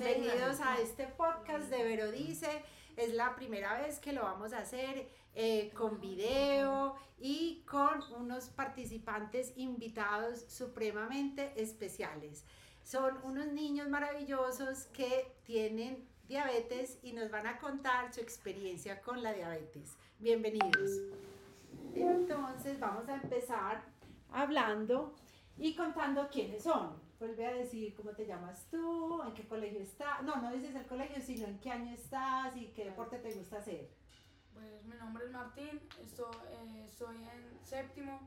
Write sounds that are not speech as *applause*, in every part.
bienvenidos a este podcast de Vero Dice. Es la primera vez que lo vamos a hacer eh, con video y con unos participantes invitados supremamente especiales. Son unos niños maravillosos que tienen diabetes y nos van a contar su experiencia con la diabetes. Bienvenidos. Entonces vamos a empezar hablando y contando quiénes son. Vuelve a decir cómo te llamas tú, en qué colegio estás. No, no dices el colegio, sino en qué año estás y qué deporte te gusta hacer. Pues mi nombre es Martín, estoy, eh, estoy en séptimo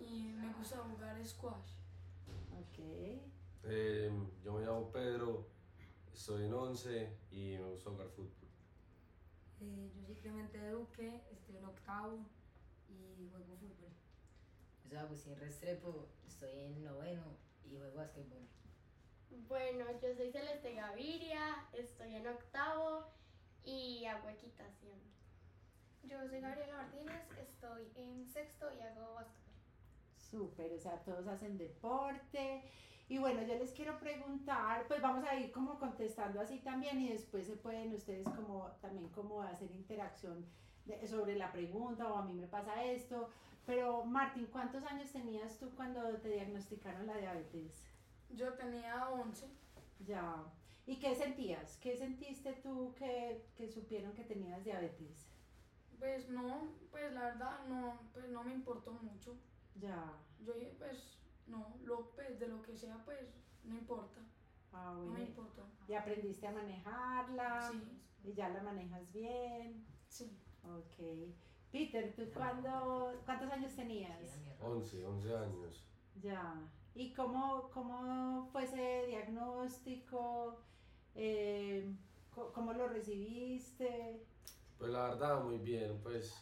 y me gusta jugar squash. Ok. Eh, yo me llamo Pedro, estoy en 11 y me gusta jugar fútbol. Eh, yo soy Clemente Duque, estoy en octavo y juego fútbol. Yo soy Agustín Restrepo, estoy en noveno y juego básquetbol. Bueno, yo soy Celeste Gaviria, estoy en octavo y hago equitación. Yo soy Gabriela Martínez, estoy en sexto y hago básquetbol. Súper, o sea, todos hacen deporte. Y bueno, yo les quiero preguntar, pues vamos a ir como contestando así también y después se pueden ustedes como también como hacer interacción de- sobre la pregunta o a mí me pasa esto. Pero Martín, ¿cuántos años tenías tú cuando te diagnosticaron la diabetes? Yo tenía 11, Ya. ¿Y qué sentías? ¿Qué sentiste tú que, que supieron que tenías diabetes? pues no, pues la verdad no, pues no me importó mucho. Ya. Yo dije, pues no, lo, pues, de lo que sea, pues no importa, Ah, no bueno. me importó. ¿Y aprendiste a manejarla? Sí, ¿Y ya la manejas bien? sí. Ok. Peter, ¿tú cuándo, cuántos años tenías? Sí, era mi error. 11, 11 años. Ya. ¿Y cómo, cómo fue ese diagnóstico? Eh, ¿Cómo lo recibiste? Pues la verdad, muy bien, pues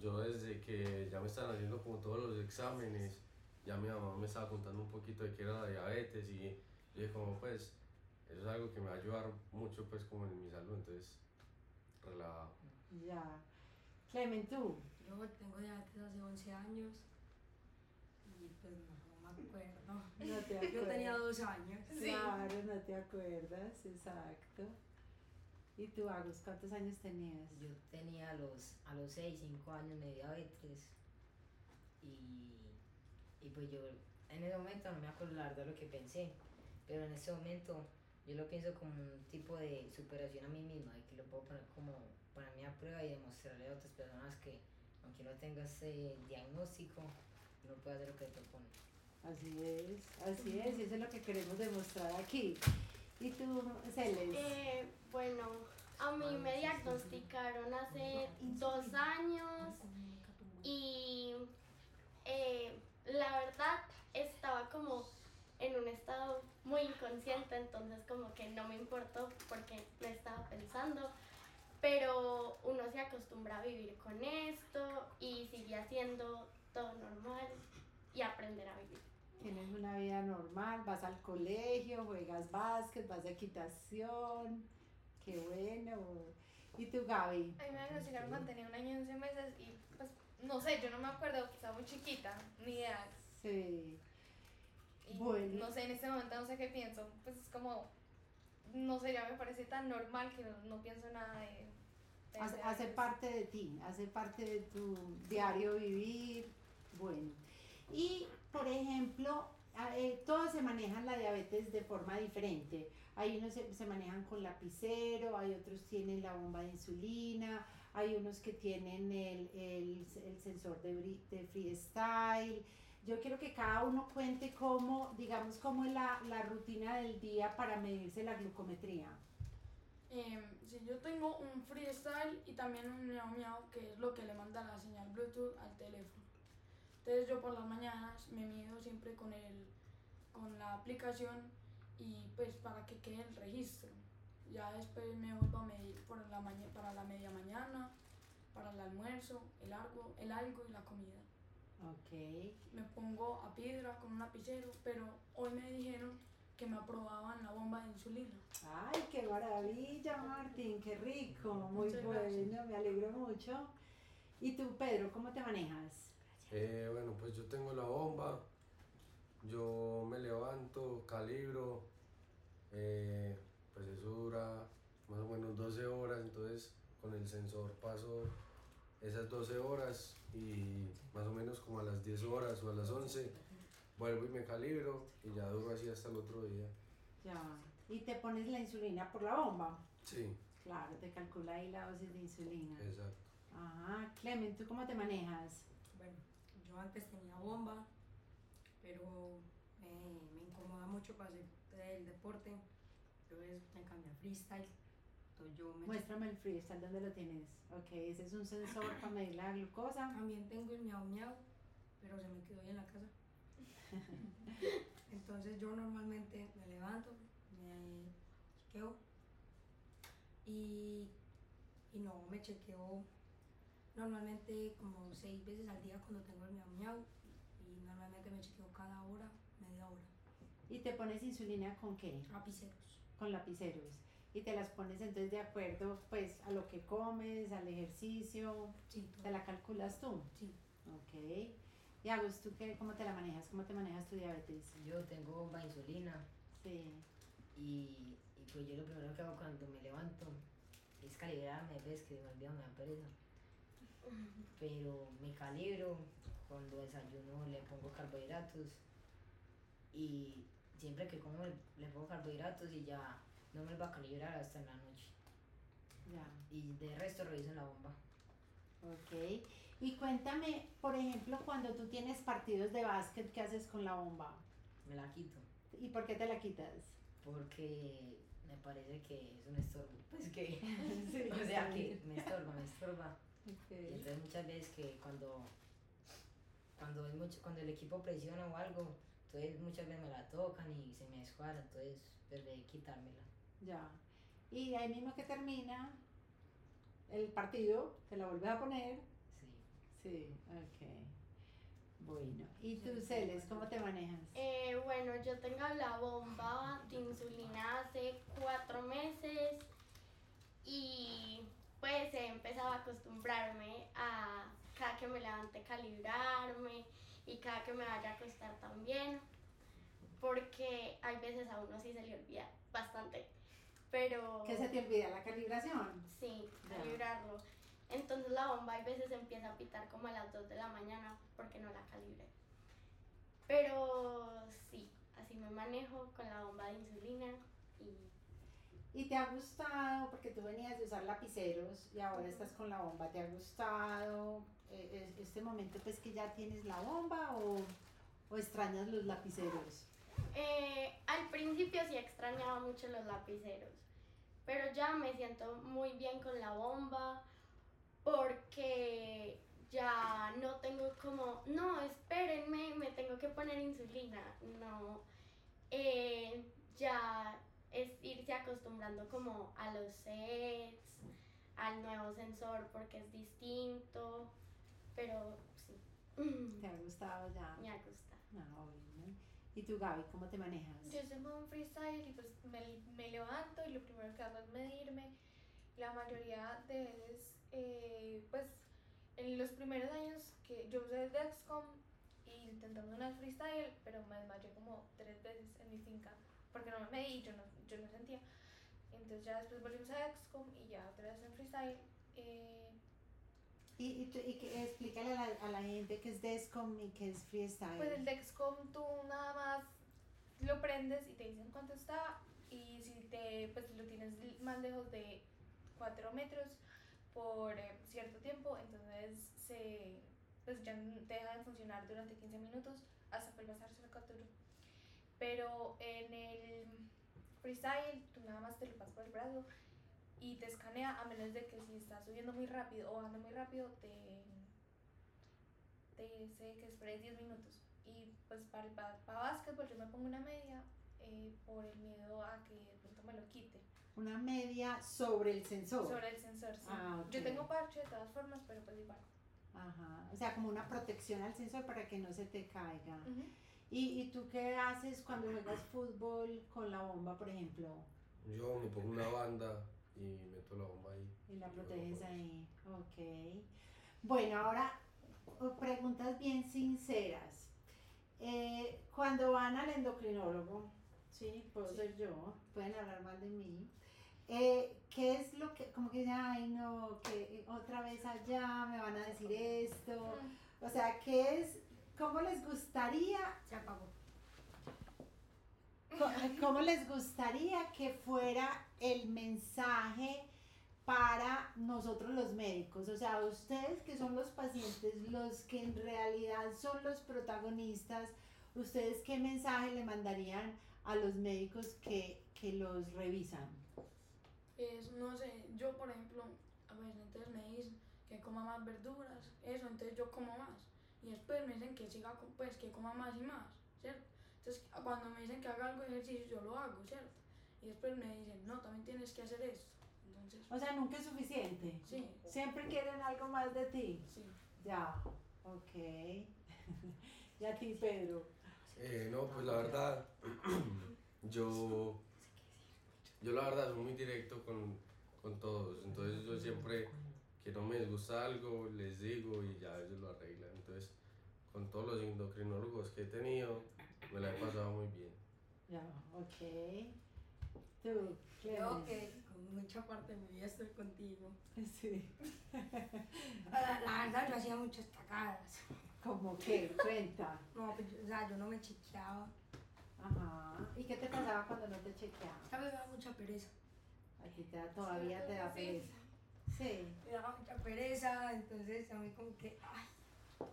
yo desde que ya me estaban haciendo como todos los exámenes, ya mi mamá me estaba contando un poquito de qué era la diabetes y yo dije como pues, eso es algo que me va a ayudar mucho pues como en mi salud, entonces relajado. Ya. Clement, ¿tú? Yo tengo diabetes hace 11 años y pues no, no me acuerdo. No te *laughs* Yo acuerdas. tenía dos años. Claro, no te acuerdas, exacto. ¿Y tú, Agus, cuántos años tenías? Yo tenía a los, a los 6, 5 años de diabetes y, y pues yo en ese momento no me acuerdo la verdad lo que pensé, pero en ese momento yo lo pienso como un tipo de superación a mí misma y que lo puedo poner como ponerme a prueba y demostrarle a otras personas que aunque no tenga ese diagnóstico, uno puede hacer lo que te propone. Así es, así es, y eso es lo que queremos demostrar aquí. ¿Y tú, Celes? Eh, bueno, a mí me diagnosticaron hace dos años y eh, la verdad estaba como en un estado muy inconsciente, entonces como que no me importó porque no estaba pensando, se acostumbra a vivir con esto y sigue haciendo todo normal y aprender a vivir. Tienes una vida normal, vas al colegio, juegas básquet, vas a equitación, qué bueno. ¿Y tú, Gaby? A mí me diagnosticaron cuando tenía un año y 11 meses y pues no sé, yo no me acuerdo, estaba muy chiquita, ni idea. Sí. Y Bueno. no sé, en este momento no sé qué pienso, pues es como, no sé, ya me parece tan normal que no, no pienso nada de... Hace, hace parte de ti, hace parte de tu diario vivir. Bueno. Y, por ejemplo, eh, todos se manejan la diabetes de forma diferente. Hay unos se, se manejan con lapicero, hay otros tienen la bomba de insulina, hay unos que tienen el, el, el sensor de, de freestyle. Yo quiero que cada uno cuente cómo, digamos, cómo es la, la rutina del día para medirse la glucometría. Em, sí, yo tengo un freestyle y también un miau miau, que es lo que le manda la señal Bluetooth al teléfono. Entonces yo por las mañanas me mido siempre con, el, con la aplicación y pues para que quede el registro. Ya después me vuelvo a medir por la maña- para la media mañana, para el almuerzo, el algo, el algo y la comida. Ok. Me pongo a piedra con un lapicero, pero hoy me dijeron que me aprobaban la bomba de insulina. ¡Ay, qué maravilla, Martín! ¡Qué rico! Muy bueno, me alegro mucho. ¿Y tú, Pedro, cómo te manejas? Eh, bueno, pues yo tengo la bomba, yo me levanto, calibro, eh, pues eso dura más o menos 12 horas, entonces con el sensor paso esas 12 horas y más o menos como a las 10 horas o a las 11 vuelvo y me calibro y ya duro así hasta el otro día. Ya. Y te pones la insulina por la bomba. Sí, Claro, te calcula ahí la dosis de insulina. exacto. Ah, Clemen, ¿tú cómo te manejas? Bueno, yo antes tenía bomba, pero me, me incomoda mucho para hacer el deporte. Entonces me cambié a freestyle. Entonces yo me Muéstrame el freestyle, ¿dónde lo tienes? Ok, ese es un sensor para medir la glucosa. También tengo el miau miau, pero se me quedó ahí en la casa. *laughs* Entonces yo normalmente me levanto, me chequeo y, y no me chequeo normalmente como seis veces al día cuando tengo el miau miau y normalmente me chequeo cada hora, media hora. ¿Y te pones insulina con qué? Lapiceros. Con lapiceros. Y te las pones entonces de acuerdo pues a lo que comes, al ejercicio, Sí, todo. te la calculas tú. Sí. Ok. Y Agus, ¿tú qué, cómo te la manejas? ¿Cómo te manejas tu diabetes? Yo tengo bomba de insulina Sí. y, y pues yo lo primero que hago cuando me levanto es calibrarme, ves que me olvido, me da pereza. Pero me calibro, cuando desayuno le pongo carbohidratos y siempre que como le pongo carbohidratos y ya no me va a calibrar hasta en la noche. Ya. Y de resto reviso en la bomba. Ok. Y cuéntame, por ejemplo, cuando tú tienes partidos de básquet, ¿qué haces con la bomba? Me la quito ¿Y por qué te la quitas? porque me parece que es un estorbo. Pues que, *laughs* Sí, o sea que me estorba, me estorba. Y Ok. entonces muchas veces que cuando, cuando, es mucho, cuando el equipo presiona o algo, entonces muchas veces me la tocan y se me descuadra, entonces prefiero quitármela. Ya. Y ahí mismo que termina el partido, te la vuelves a poner. Sí. Sí, ok. Bueno. ¿Y tú, Celes, cómo te manejas? Eh, bueno, yo tengo la bomba de insulina hace cuatro meses y pues he empezado a acostumbrarme a cada que me levante calibrarme y cada que me vaya a acostar también, porque hay veces a uno sí se le olvida bastante, pero ¿Qué se te olvida? ¿La calibración? sí, calibrarlo. Entonces la bomba hay veces empieza a pitar como a las 2 de la mañana porque no la calibré. Pero sí, así me manejo con la bomba de insulina y ¿Y te ha gustado? Porque tú venías de usar lapiceros y ahora estás con la bomba. ¿Te ha gustado eh, es- este momento pues que ya tienes la bomba o, o extrañas los lapiceros? Eh, al principio sí extrañaba mucho los lapiceros, pero ya me siento muy bien con la bomba porque ya no tengo como, no, espérenme, me tengo que poner insulina. No, Eh, ya es irse acostumbrando como a los sets, al nuevo sensor porque es distinto, pero sí, ¿Te ha gustado ya? *laughs* me gusta. Ah, bueno. ¿Y tú, Gaby, cómo te manejas? Yo soy un freestyle y pues me, me levanto y lo primero que hago es medirme. La mayoría de veces, eh, pues en los primeros años que yo usé Dexcom y intentando una freestyle, pero me desmayé como tres veces en mi finca porque no me medí yo no, yo no sentía. Entonces ya después volvimos a Dexcom y ya otra vez en freestyle. eh, Y, y, y que- explícale a la, a la gente qué es Descom y qué es Freestyle. Pues el Dexcom tú nada más lo prendes y te dicen cuánto está y si te pues lo tienes más lejos de 4 metros por eh, cierto tiempo, entonces se pues ya n- deja de funcionar durante 15 minutos hasta que a hacer captura. Pero en el freestyle tú nada más te lo pasas por el brazo y te escanea a menos de que si estás subiendo muy rápido o bajando muy rápido te te dice que esperes 10 minutos. Y pues para, ba- para básquetbol yo me pongo una media eh, por el miedo a que de pronto me lo quite. Una media sobre el sensor. Sobre el sensor, sí. Ah, ok. Yo tengo parche de todas formas, pero pues igual. Ajá. O sea, como una protección al sensor para que no se te caiga. Ujú. ¿Y, ¿Y tú qué haces cuando juegas fútbol con la bomba, por ejemplo? Yo me pongo una banda y meto la bomba ahí. Y la proteges ahí. Ok. Bueno, ahora o- preguntas bien sinceras. Eh, cuando van al endocrinólogo, sí, puedo ser yo, pueden hablar mal de mí, eh, ¿qué es lo que, como que, ay no, que otra vez allá me van a decir esto? O sea, ¿qué es, cómo les gustaría Se apagó. ¿Cómo les gustaría que fuera el mensaje para nosotros los médicos? O sea, ustedes que son los pacientes, los que en realidad son los protagonistas, ¿ustedes qué mensaje le mandarían a los médicos que, que los revisan? Es, no sé, yo por ejemplo, a veces entonces me dicen que coma más verduras, eso, entonces yo como más. Y después me dicen que siga, pues que coma más y más, ¿cierto? Entonces cuando me dicen que haga algo de ejercicio, yo lo hago, ¿cierto? Y después me dicen, no, también tienes que hacer esto. Entonces, O sea, nunca es suficiente. sí, Siempre quieren algo más de ti. sí. Ya, ok. *laughs* y a ti, Pedro. Eh, no, pues la verdad, *clears throat* yo, yo la verdad soy muy directo con, con todos, entonces yo siempre que no me disgusta algo, les digo y ya ellos lo arreglan, entonces con todos los endocrinólogos que he tenido, me la he pasado muy bien. Ya, ok. Tú, Creo que con mucha parte de mi vida estoy contigo. Sí. *laughs* La, la verdad, yo hacía muchas cagadas. ¿Cómo que? Cuenta. No, pues, o sea, yo no me chequeaba. Ajá. ¿Y qué te pasaba cuando no te chequeabas? A mí me da mucha pereza. A ti te da, todavía te da Sí. pereza. Sí. Me daba mucha pereza, entonces a mí como que, ay,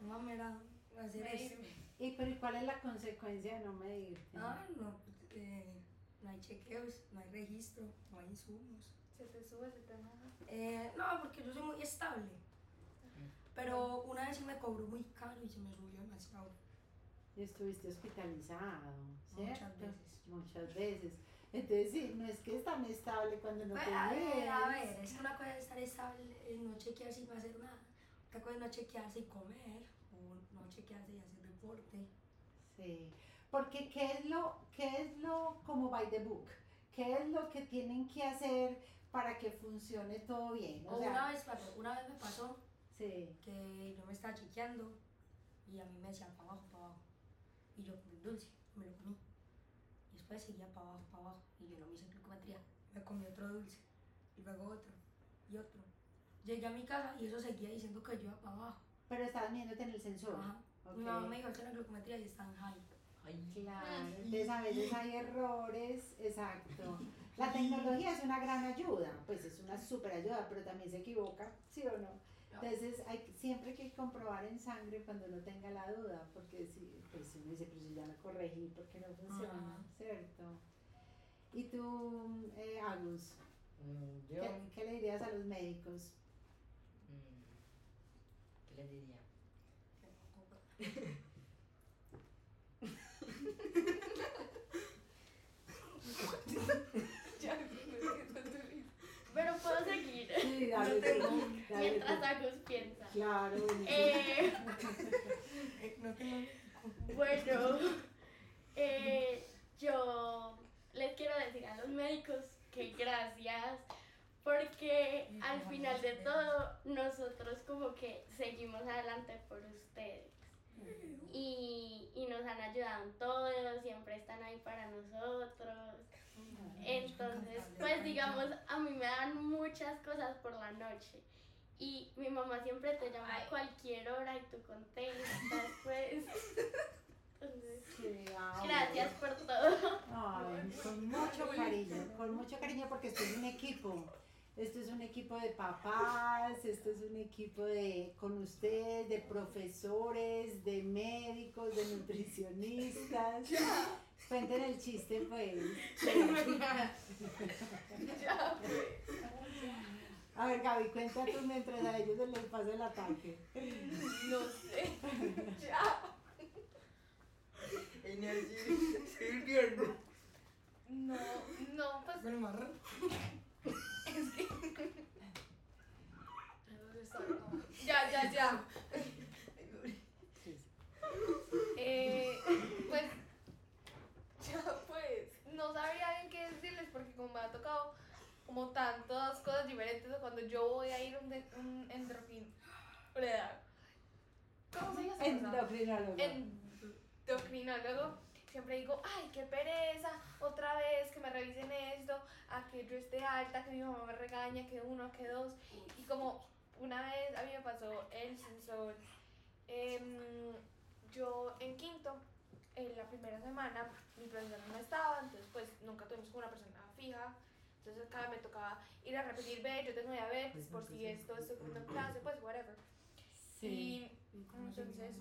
no me era hacer eso. ¿Y pero ¿y cuál es la consecuencia de no medirte? Ah, no, pues, eh, no hay chequeos, no hay registro, no hay insumos. Se te sube, se te baja. Eh, no, porque yo soy muy estable. Pero una vez sí me cobró muy caro y se me subió demasiado. Y estuviste hospitalizado, ¿cierto? Muchas veces. Muchas veces. Entonces sí, no es que es tan estable cuando no Pues, te a ver, a ver, es que una cosa es estar estable y no chequearse y no hacer nada. Otra cosa es no chequearse y comer, chequearse y hacer deporte. Sí, porque ¿qué es lo, qué es lo como by the book? ¿Qué es lo que tienen que hacer para que funcione todo bien? O O sea, una vez, Pato, una vez me pasó sí, que yo me estaba chequeando y a mí me decían para abajo, para abajo. Y yo comí dulce, me lo comí. Y después seguía para abajo, para abajo. Y yo no me hice glucometría. Me comí otro dulce. Y luego otro. Y otro. Llegué a mi casa y eso seguía diciendo que yo iba para abajo. Pero estabas midiéndote en el sensor. Ajá. Ok. Mi mamá me dijo la glucometría y está en high. Claro, entonces a veces hay errores, exacto. La tecnología es una gran ayuda, pues es una super ayuda, pero también se equivoca, ¿sí o no? Entonces hay, siempre hay que comprobar en sangre cuando uno tenga la duda, porque si, pues uno dice, pero si ya me corregí, ¿por qué no funciona? Ajá. ¿Cierto? ¿Y tú, eh, Agus, Mm, yo, ¿qué, qué le dirías a los médicos? ¿Qué les diría? Ya. Pero puedo seguir Sí, dale, dale, mientras. Agus piensa. Claro. Eh, Eh, no tengo bueno, eh, yo les quiero decir a los médicos que gracias porque al final de todo nosotros como que seguimos adelante por ustedes y, y nos han ayudado en todo, siempre están ahí para nosotros. Entonces, pues digamos, a mí me dan muchas cosas por la noche. Y mi mamá siempre te llama a cualquier hora y tú contestas, pues. Entonces, Sí, ah, gracias por todo. Ay, con mucho cariño, con mucho cariño porque esto es un equipo. Esto es un equipo de papás, esto es un equipo de con ustedes, de profesores, de médicos, de nutricionistas. *laughs* Cuenten el chiste, pues. Ya, pues. A ver, Gaby, cuenta tú mientras a ellos se les pasa el ataque. No sé. Ya. No, no, pues *laughs* Ya, ya, ya. Eh, pues, ya pues, no sabría bien qué decirles porque como me ha tocado como tantas cosas diferentes cuando yo voy a ir a un, de- un endorfin... ¿Cómo se llama? Endocrinólogo. endocrinólogo, siempre digo, ay, qué pereza, otra vez que me revisen esto, a que yo esté alta, que mi mamá me regaña, que uno, que dos. Y como una vez a mí me pasó el sensor, em, yo en quinto, en la primera semana, mi profesor no estaba, entonces pues nunca tuvimos como una persona fija. Entonces cada vez me tocaba ir a repetir, ve, yo tengo diabetes, por si esto, comiendo en clase, pues whatever. Y entonces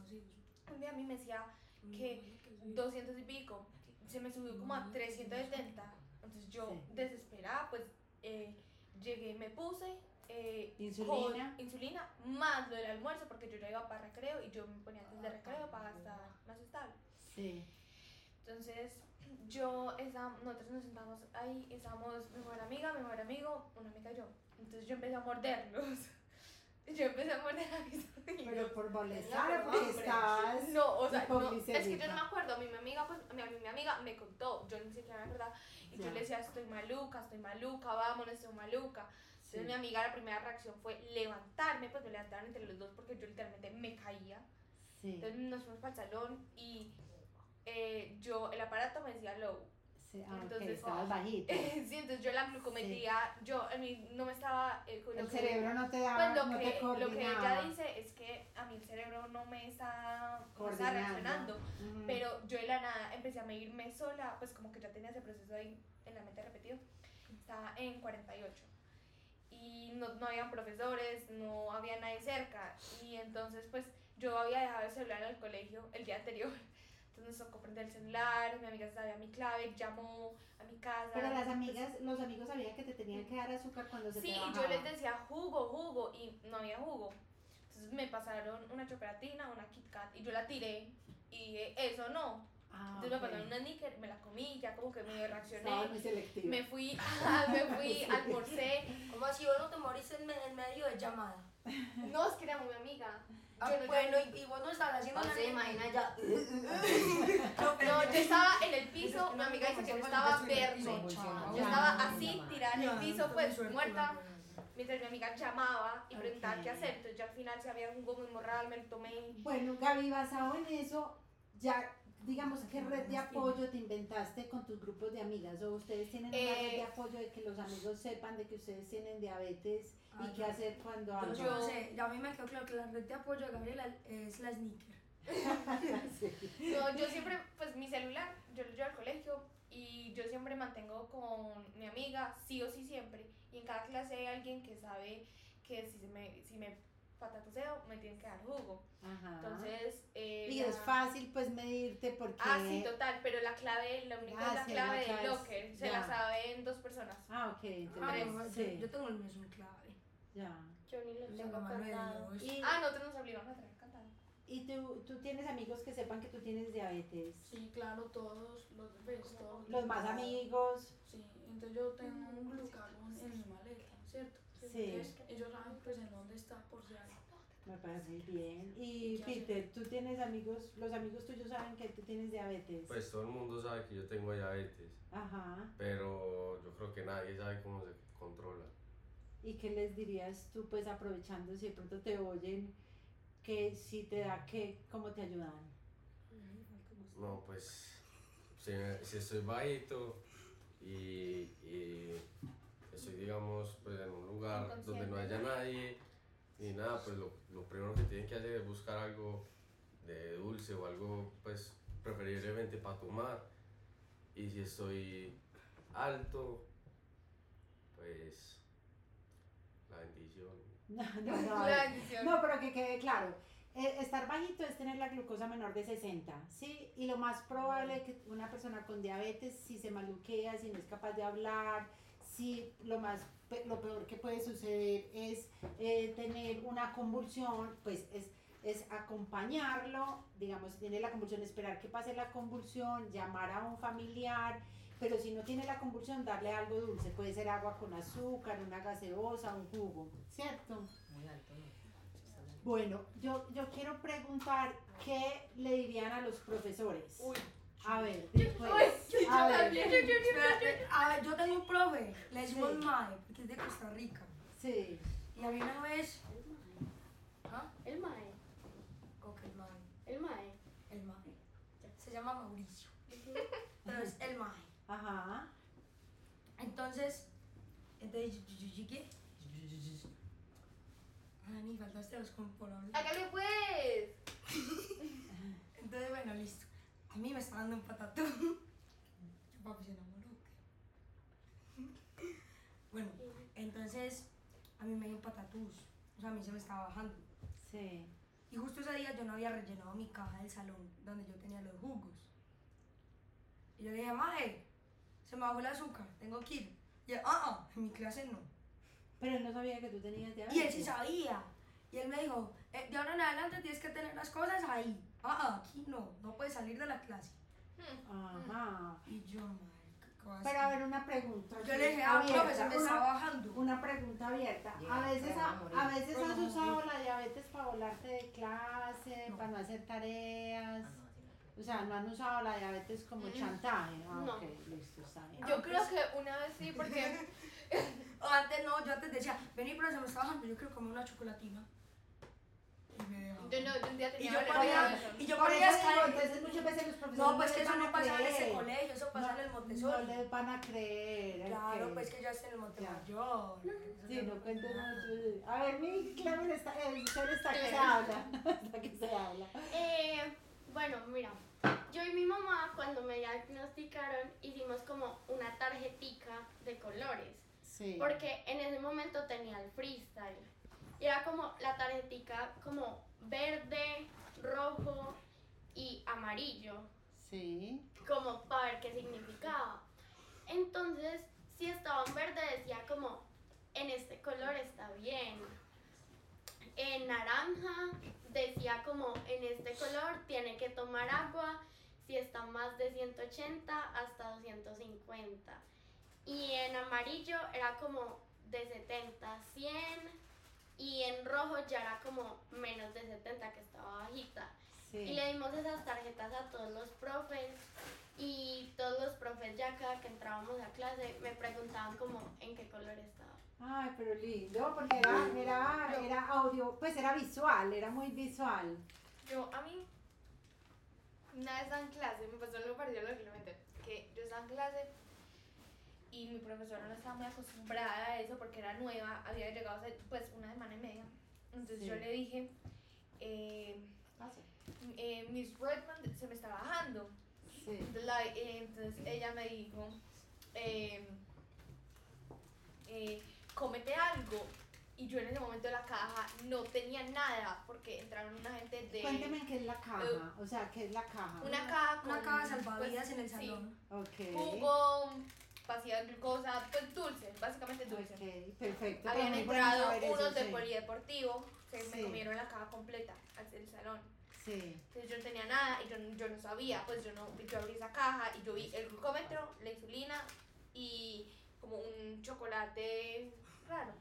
un día a mí me decía que 200 y pico, se me subió como a 370. Entonces yo Sí. desesperada, pues eh, llegué y me puse eh, Insulina. con insulina más lo del almuerzo porque yo ya iba para recreo y yo me ponía antes de recreo para estar más estable. Sí. Entonces, yo, esa, nosotros nos sentamos ahí, estábamos mi mejor amiga, mi mejor amigo, una amiga y yo. Entonces yo empecé a morderlos. Yo empecé a morder a mis. Pero por molestar, porque estabas. No, o sea, no, es que yo no me acuerdo. Mi, mi amiga, pues, mi, mi amiga me contó, yo ni siquiera me acordaba. Y yo le decía, estoy maluca, estoy maluca, vámonos, estoy maluca. Sí. Entonces mi amiga, la primera reacción fue levantarme, pues me levantaron entre los dos porque yo literalmente me caía. Sí. Entonces nos fuimos para el salón y eh, yo, el aparato me decía low. Sí, ah, entonces- estabas *laughs* bajito. sí, entonces yo la glucometría, yo, a mí no me estaba... eh, El que- cerebro no te Pues daba, lo no que, te lo que ella dice es que a mí el cerebro no me está, no está reaccionando. Pero yo de la nada empecé a medirme sola, pues como que ya tenía ese proceso ahí en la mente repetido. Estaba en 48. Y no, no habían profesores, no había nadie cerca. Y entonces pues yo había dejado el celular en el colegio el día anterior. Entonces nos tocó prender el celular, mi amiga sabía mi clave, llamó a mi casa. Pero las pues, amigas, los amigos sabían que te tenían que dar azúcar cuando se Sí, te y bajaba. yo les decía jugo, jugo, y no había jugo. Entonces me pasaron una chocolatina, una Kit Kat, y yo la tiré, y dije, eso no. Ah, Entonces me pasaron una sneaker, me la comí, ya como que medio Estabas reaccioné. muy selectiva. Me fui, *laughs* me fui, *laughs* almorcé. ¿Cómo así vos no te me- en medio de llamada? No, es que era muy amiga. Ah, Yo no- bueno, y, y vos no estabas haciendo No nada. se imagina ya. No, *laughs* No, yo estaba en el piso, no amiga dice que yo estaba yo verde. Yo estaba así, tirada en el piso, pues muerta. Mientras mi amiga llamaba y preguntaba qué hacer. Entonces yo al final si había un gomo morral, me lo tomé. Bueno, Gaby, basado en eso, ya, digamos, ¿qué red de apoyo te inventaste con tus grupos de amigas? ¿O ustedes tienen una Eh, red de apoyo de que los amigos sepan de que ustedes tienen diabetes Ah, y qué yo- hacer cuando algo? Yo no sé, ya a mí me quedó claro que la red de apoyo de Gabriela es la sneaker. *laughs* Sí. No, yo siempre, pues mi celular, yo lo llevo al colegio y yo siempre mantengo con mi amiga, sí o sí siempre. Y en cada clase hay alguien que sabe que si, se me, si me patatoseo, me tienen que dar jugo. Ajá. Entonces, eh, y la- es fácil pues medirte porque... Ah, sí, total, pero la clave, la única Ah, es la sí, clave la del clave es- locker, se ya. la saben dos personas. Ah, ok, Ah, entonces, no, yo, sí, yo tengo el mismo clave. ya. Yo ni los Tengo. Dios. Y, Ah, nosotros nos obligan a traer cantado. y tú, tú tienes amigos que sepan que tú tienes diabetes. Sí, claro, todos los pues, todos Los más amigos. Sí, entonces yo tengo un glucagón en mi maleta, ¿cierto? Sí. Entonces, ellos saben pues en dónde está. Me parece muy bien. Y ¿Qué Peter, ¿tú tienes amigos, los amigos tuyos saben que tú tienes diabetes? Pues todo el mundo sabe que yo tengo diabetes, Ajá. pero yo creo que nadie sabe cómo se controla. ¿Y qué les dirías tú, pues aprovechando si de pronto te oyen, que si te da que, cómo te ayudan? No, pues si, si estoy bajito y, y estoy, digamos, pues en un lugar donde no haya nadie ni nada, pues lo, lo primero que tienen que hacer es buscar algo de dulce o algo, pues preferiblemente para tomar. Y si estoy alto, pues la bendición. *laughs* No, no, *laughs* no. La bendición. No, pero que quede claro. eh, estar bajito es tener la glucosa menor de 60, ¿sí? Y lo más probable que una persona con diabetes, si se maluquea, si no es capaz de hablar, si lo más pe- lo peor que puede suceder es eh, tener una convulsión, pues es, es acompañarlo, digamos, si tiene la convulsión, esperar que pase la convulsión, llamar a un familiar, pero si no tiene la convulsión, darle algo dulce, puede ser agua con azúcar, una gaseosa, un jugo, ¿cierto? Muy alto. ¿no? Bueno, yo, yo quiero preguntar qué le dirían a los profesores. Uy. A ver, después. Uy, a yo ver, también. A ver, yo tengo un profe, le decimos Sí. Mae, porque es de Costa Rica. sí. Y había una vez. ¿Ah? El mae, Ok, el Mae. el mae. El Mae. Se llama Mauricio. *laughs* pero es el maje. Ajá. Entonces, entonces yo, yo llegué. Ay, ni faltaste los compolables. Hágale pues. *laughs* Entonces, bueno, listo. A mí me está dando un patatú. Yo, papi, se enamoró. Bueno, entonces, a mí me dio un patatús. O sea, a mí se me estaba bajando. Sí. Y justo ese día yo no había rellenado mi caja del salón donde yo tenía los jugos. Y yo le dije, maje, se me bajó el azúcar, tengo que ir. Y él, ah, ah, en mi clase no. Pero él no sabía que tú tenías diabetes. Y él sí sabía. Y él me dijo, "Eh, de ahora en adelante tienes que tener las cosas ahí. Ah, ah, aquí no, no puedes salir de la clase. Ajá. Y yo, marica, ¿qué vas Pero a ver, una pregunta. Yo le dije, ah, abierta, profe, se me una- está bajando. Una pregunta abierta. A veces, a veces has usado la diabetes para volarte de clase, No. para no hacer tareas. Ah, no. O sea, no han usado la diabetes como Mm. chantaje. Ah, No. ok, listo, está bien. Yo creo que una vez sí, porque *laughs* *laughs* antes no, yo antes decía, vení, pero se me está bajando, yo quiero comer una chocolatina. Y me dejaba. yo no, yo un día Y tenía yo alergia ponía, y yo ponía eso entonces muchas veces los profesores No, pues que eso no pasa en ese colegio, eso pasa en el No Montessori. les van a creer. Claro, pues que ya está en el Montemayor. Sí, no cuentes mucho. A ver, mi Clemen está, Clemen está que se habla. *laughs* Está que se habla. Eh, bueno, mira, yo y mi mamá cuando me diagnosticaron hicimos como una tarjetica de colores. Sí. Porque en ese momento tenía el freestyle. Y era como la tarjetica como verde, rojo y amarillo. Sí. Como para ver qué significaba. Entonces, si estaba en verde decía como en este color está bien. En naranja decía como en este color tiene que tomar agua si está más de 180 hasta 250. Y en amarillo era como de 70 a 100 y en rojo ya era como menos de 70 que estaba bajita. Sí. Y le dimos esas tarjetas a todos los profes y todos los profes ya cada que entrábamos a clase me preguntaban como en qué color estaba. Ay, pero lindo, porque era, era, era audio, pues era visual, era muy visual. Yo, a mí, una vez en clase, me pasó algo parecido a lo que le que yo estaba en clase y mi profesora no estaba muy acostumbrada a eso porque era nueva, había llegado hace pues una semana y media. Entonces Sí. yo le dije, eh, eh, Miss Redmond se me está bajando. Sí. Entonces, la- eh, entonces ella me dijo, eh, eh, cómete algo. Y yo en ese momento de la caja no tenía nada porque entraron una gente de Cuénteme qué es la caja, o sea, qué es la caja. una caja con Una caja salvavidas pues, en el sí, salón. Ok. jugo, de glucosa, pues dulce, básicamente dulce. Ok, perfecto. Habían bueno entrado unos de sí. polideportivo, se Sí. me comieron la caja completa al el salón. Sí. Entonces yo no tenía nada y yo, yo no sabía, pues yo no, yo abrí esa caja y yo vi el glucómetro, la insulina y como un chocolate raro.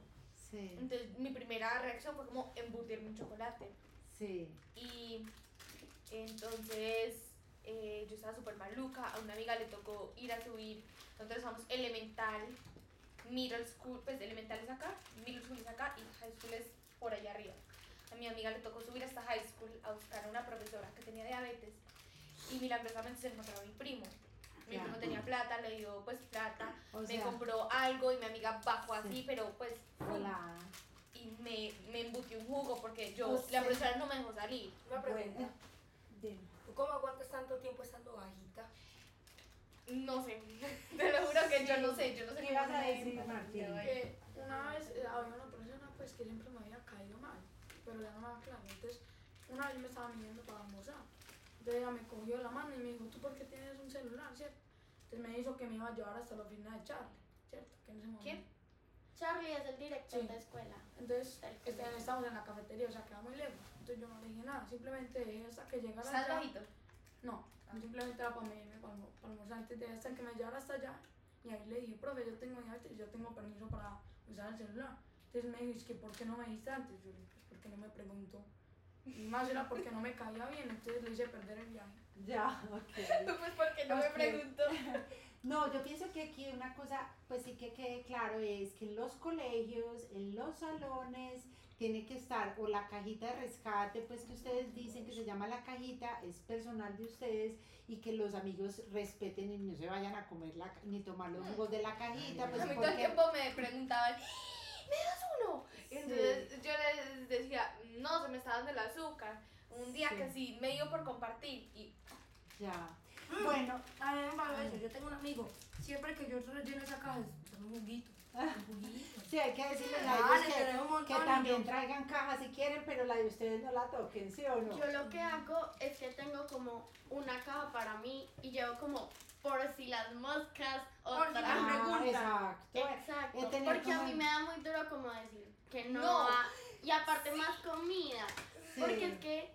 Sí. Entonces mi primera reacción fue como embutirme un chocolate. Sí. Y entonces eh, yo estaba súper maluca, a una amiga le tocó ir a subir, nosotros estamos elemental, middle school, pues elemental es acá, middle school es acá y high school es por allá arriba. A mi amiga le tocó subir hasta high school a buscar a una profesora que tenía diabetes y milagrosamente se encontraba mi primo. Mi primo tenía plata, le dio pues plata, O me sea, compró algo y mi amiga bajó así, Sí. pero pues hola. y me, me embutió un jugo porque yo, O la sea- profesora no me dejó salir. Una pregunta. Bueno. ¿Tú cómo aguantas tanto tiempo estando bajita? No sé, *laughs* te lo juro que yo no sé, yo no sé ¿Qué ibas a me- decir, Martín? Que una vez eh, había una persona pues que siempre me había caído mal, pero ya no me claro. Entonces, una vez me estaba midiendo para almorzar. Entonces ella me cogió la mano y me dijo, ¿tú por qué tienes un celular, cierto? Entonces me hizo que me iba a llevar hasta la oficina de Charlie, ¿cierto? Que en ese momento- ¿Quién? Charlie es el director Sí. de escuela. Entonces, este, estábamos en la cafetería, o sea, quedaba muy lejos. Entonces yo no le dije nada, simplemente dejé hasta que llegara ¿Estás allá. bajito? No, simplemente era para medirme para, para almorzar. Antes de hasta que me llevara hasta allá. Y ahí le dije, profe, yo tengo diabetes, yo tengo permiso para usar el celular. Entonces me dijo, es que ¿por qué no me diste antes? Yo le dije, pues porque no me preguntó. Y más era porque no me caía bien, entonces le hice perder el viaje. Ya, ok. *laughs* Pues porque no me Ok. preguntó. *laughs* No, yo pienso que aquí una cosa, pues sí que quede claro, es que en los colegios, en los salones, tiene que estar, o la cajita de rescate, pues que ustedes dicen que se llama la cajita, es personal de ustedes, y que los amigos respeten y no se vayan a comer la, ni tomar los jugos de la cajita, pues a mí todo el tiempo me preguntaban, ¿me das uno? Entonces yo les decía, no, se me está dando el azúcar. Un día Sí. que sí, me dio por compartir y Ya. Bueno, A mí me pasa eso, yo tengo un amigo, siempre que yo relleno esa caja, es un juguito. Sí, hay que decirles a Dale, ellos un que, también traigan cajas si quieren, pero la de ustedes no la toquen, ¿sí o no? Yo lo que hago es que tengo como una caja para mí y llevo como por si las moscas Por si las- Ah, exacto. Exacto, porque a mí me da muy duro como decir que no, No. va. Y aparte más comida, Sí. porque es que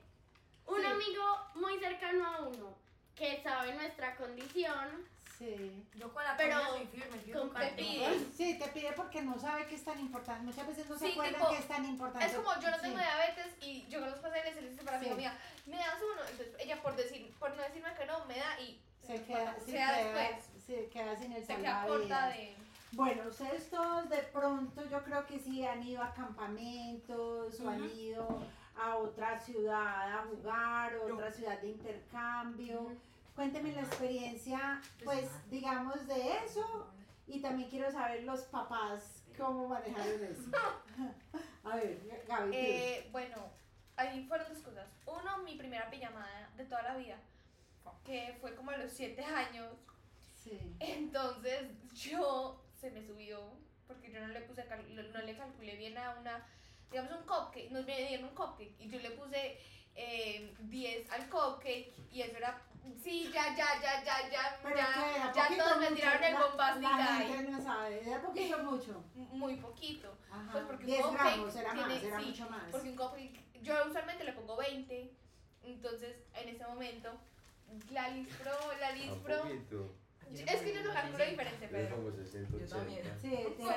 un Sí. amigo muy cercano a uno que sabe nuestra condición, Sí. Yo con la Pero soy firme, te pide. Sí, te pide porque no sabe que es tan importante. Muchas veces no se Sí, acuerdan tipo, que es tan importante. es como yo no tengo Sí. diabetes y yo con los pasteles y le dice para mi Sí. amiga, me das uno. Entonces ella por decir, por no decirme que no, me da y Se queda, sí, se da queda, después. sin el Se queda corta salvavidas. de. Bueno, ustedes todos de pronto yo creo que sí han ido a campamentos o han ido a otra ciudad a jugar, o otra ciudad de intercambio. Cuéntenme la experiencia, pues digamos, de eso y también quiero saber los papás cómo manejaron eso. A ver, Gaby. Eh, bueno, ahí fueron dos cosas. Uno, mi primera pijamada de toda la vida, que fue como a los 7 años. Sí. Entonces yo se me subió, porque yo no le puse, no le calculé bien a una, digamos un cupcake, nos me dieron un cupcake y yo le puse eh, 10 al cupcake y eso era, sí, ya, ya, ya, ya, ya, Pero ya, ya poquito todos me tiraron el bombastic La ahí. gente no sabe, era poquito mucho. Muy poquito, Ajá. Pues porque un 10 cupcake gramos, era más, tiene- era sí, mucho más. porque un cupcake, yo usualmente le pongo 20, entonces en ese momento la Lispro, la Lispro, poquito. es que yo lo calculo diferente, Yo pero... pongo 60, Yo también. 80.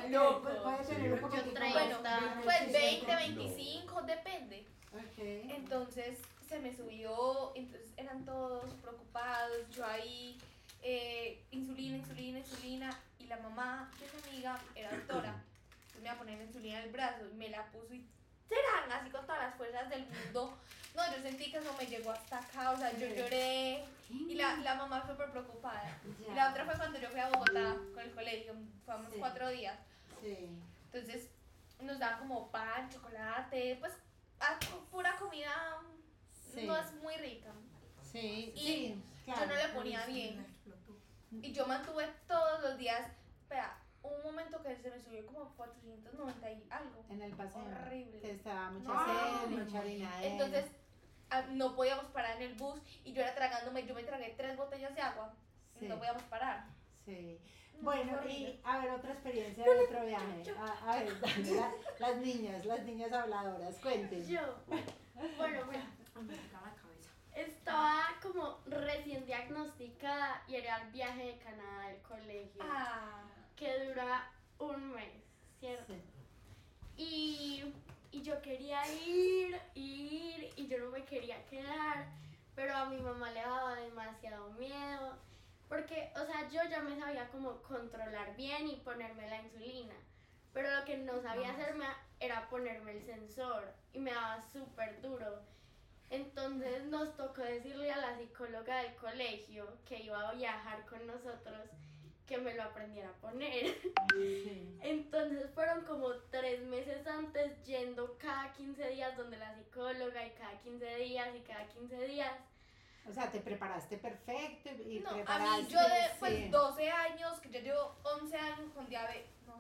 Sí, loco. puede tener un poquito más. Pues Sí, 20, sí. 25, depende. Ok. Entonces se me subió, entonces eran todos preocupados, yo ahí, eh, insulina, insulina, insulina, y la mamá de esa amiga era doctora, entonces me iba a poner insulina en el brazo, y me la puso y serán así con todas las fuerzas del mundo. No, yo sentí que eso me llegó hasta acá, o sea, yo lloré, y la, la mamá súper preocupada. Y la otra fue cuando yo fui a Bogotá con el colegio, fuimos Sí. cuatro días. Sí. Entonces nos daban como pan, chocolate, pues pura comida Sí. no es muy rica. Sí, Y sí, Yo claro. no le ponía bien. Y yo mantuve todos los días, espera, un momento que se me subió como 490 y algo. En el paseo. Horrible. Que estaba mucha No. sed, mucha orina. Entonces ah, no podíamos parar en el bus y yo era tragándome, yo me tragué tres botellas de agua. Sí. No podíamos parar. Sí. No, Bueno, y a ver, otra experiencia de otro viaje. A, a ver, dale, la- las niñas, las niñas habladoras, cuenten. yo, bueno, bueno, la cabeza. estaba como recién diagnosticada y era el viaje de Canadá del colegio, Ah, que dura un mes, ¿cierto? Sí. Y, y yo quería ir, ir, y yo no me quería quedar, pero a mi mamá le daba demasiado miedo, porque, o sea, yo ya me sabía como controlar bien y ponerme la insulina, pero lo que no sabía hacerme era ponerme el sensor, y me daba súper duro. Entonces nos tocó decirle a la psicóloga del colegio que iba a viajar con nosotros que me lo aprendiera a poner. Sí. Entonces fueron como tres meses antes yendo cada 15 días donde la psicóloga y cada 15 días y cada 15 días. O sea, te preparaste perfecto y no, a preparaste. mí yo de sí. pues 12 años, que yo llevo 11 años con diabetes, no,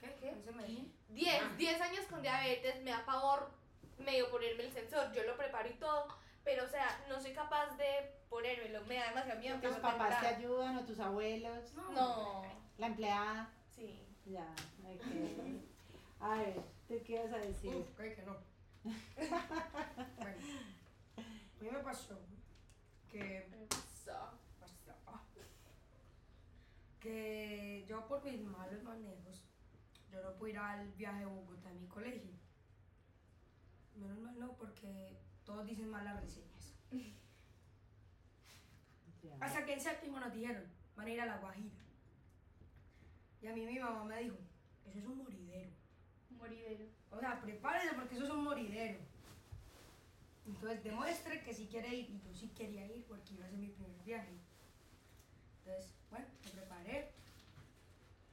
¿Qué? ¿Qué? ¿Eso me dice? 10, 10 años con diabetes, me da pavor medio ponerme el sensor, yo lo preparo y todo, pero o sea, no soy capaz de ponérmelo, me da demasiado miedo. ¿Tus papás te ayudan o tus abuelos? No, ¿La empleada? sí. Ya, ok. A ver, ¿tú qué vas a decir? Uf, creo que no. bueno, a mí me pasó que pasó, que yo por mis malos manejos yo no pude ir al viaje de Bogotá a mi colegio. Menos mal no, porque todos dicen malas reseñas. Hasta que en séptimo nos dijeron, van a ir a La Guajira. Y a mí mi mamá me dijo, eso es un moridero. Moridero. O sea, prepárese porque eso es un moridero. Entonces demuestre que sí quiere ir. Y yo sí quería ir porque iba a ser mi primer viaje. Entonces, bueno, me preparé.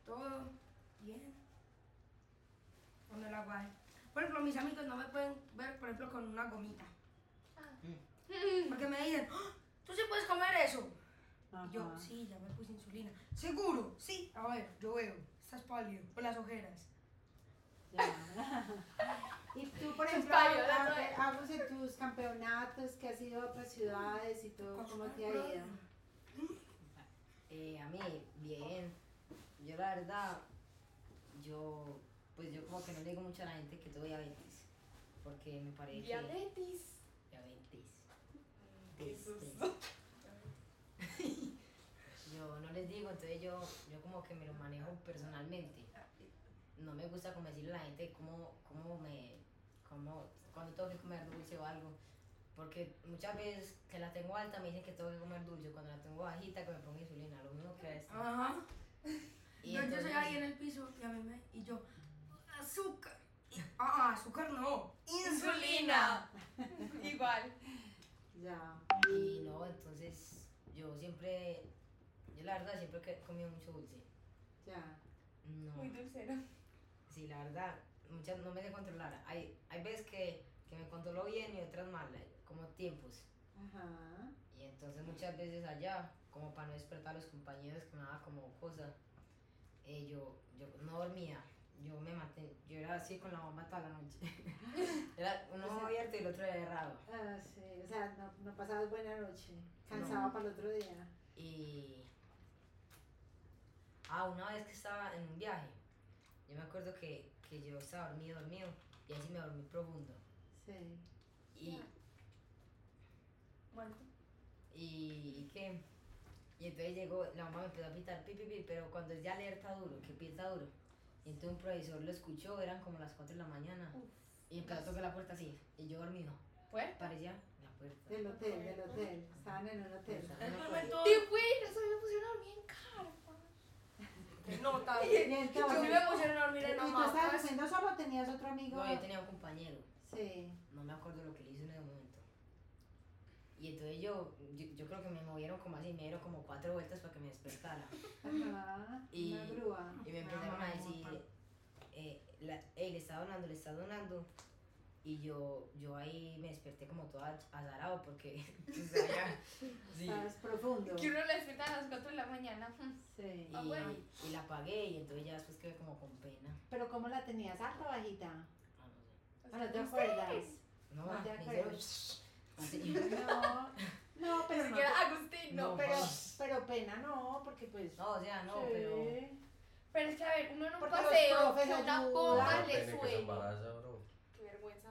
Todo bien. Con el agua. Por ejemplo, mis amigos no me pueden ver, por ejemplo, con una gomita. Porque me dicen, "Ah, ¿tú sí puedes comer eso? Y yo, sí, ya me puse insulina. ¿Seguro? Sí. A ver, yo veo. Estás pálido. Con las ojeras. Ya. *laughs* Y tú, por ejemplo, parios, ha- ¿no? ha- hago en tus campeonatos que has ido a otras ciudades y todo, ¿cómo te ha ido? Eh, a mí, bien. Yo la verdad, yo, pues yo como que no le digo mucho a la gente que tengo diabetes. Porque me parece... Diabetes. Diabetes. Jesús. Tes, tes. yo no les digo, entonces yo, yo como que me lo manejo personalmente. No me gusta como decirle a la gente cómo, cómo me, cómo, cuando tengo que comer dulce o algo. Porque muchas veces que la tengo alta me dicen que tengo que comer dulce, cuando la tengo bajita que me pongo insulina, lo mismo que esto. Ajá. *laughs* Y yo, yo soy entonces- ahí en el piso y a mí me. Y yo, azúcar. Y- ah, azúcar no. Insulina. *laughs* Igual. Ya. Y no, entonces yo siempre, yo la verdad siempre que he comido mucho dulce. Ya. No. Muy dulcero. Sí, la verdad, muchas no me sé controlar. Hay, hay veces que, que me controlo bien y otras mal, eh, como tiempos. Ajá. Y entonces muchas veces allá, como para no despertar a los compañeros que me daba como cosa, eh, yo, yo no dormía. Yo me maté, yo era así con la bomba toda la noche. *laughs* era uno O sea- abierto y el otro cerrado. Ah, sí, o sea, no, no pasabas buena noche. Cansaba No. para el otro día. Y. Ah, una vez que estaba en un viaje, yo me acuerdo que, que yo estaba dormido, dormido, y ahí sí me dormí profundo. Sí. Y, Muerto. y, y qué. Y entonces llegó, la mamá me empezó a pitar pi, pi, pi, pero cuando es de alerta duro, que piensa duro. Y entonces un profesor lo escuchó, eran como las 4 de la mañana. Y empezó a tocar la puerta así, y yo dormido. ¿Puerta? Parecía la puerta. Del hotel, del hotel. Estaban en hotel. El No me momento. Te fui, eso me pusieron a dormir en carpa. Se nota. *laughs* Y Yo me pusieron a dormir ¿y en tú estabas haciendo solo tenías otro amigo? No, yo tenía un compañero. Sí. no me acuerdo lo que le hizo en ese momento. Y entonces yo, yo, yo creo que me movieron como así, me dieron como cuatro vueltas para que me despertara. Ajá. Y- Una grúa. Y me empezaron a decir, eh, la, "Ey, le está donando, le está donando. Y yo, yo ahí me desperté como toda azarado porque, *laughs* o sea, ya, sí. Estabas profundo. Que uno le despierta a las 4 de la mañana. Sí. Y, Ah, bueno. y la apagué y entonces ya después quedé como con pena. Pero ¿cómo la tenías? ¿Alta o bajita? Ah, no sé. Ah, ¿No te acuerdas? No, No te acuerdas. Así. No. No, pero Ni no. siquiera Agustín, no. No, Pero, pero pena no, porque pues... No, o sea, no, sí. pero... Pero es que, a ver, uno en un Porque paseo, que una Claro, le bro. Qué vergüenza.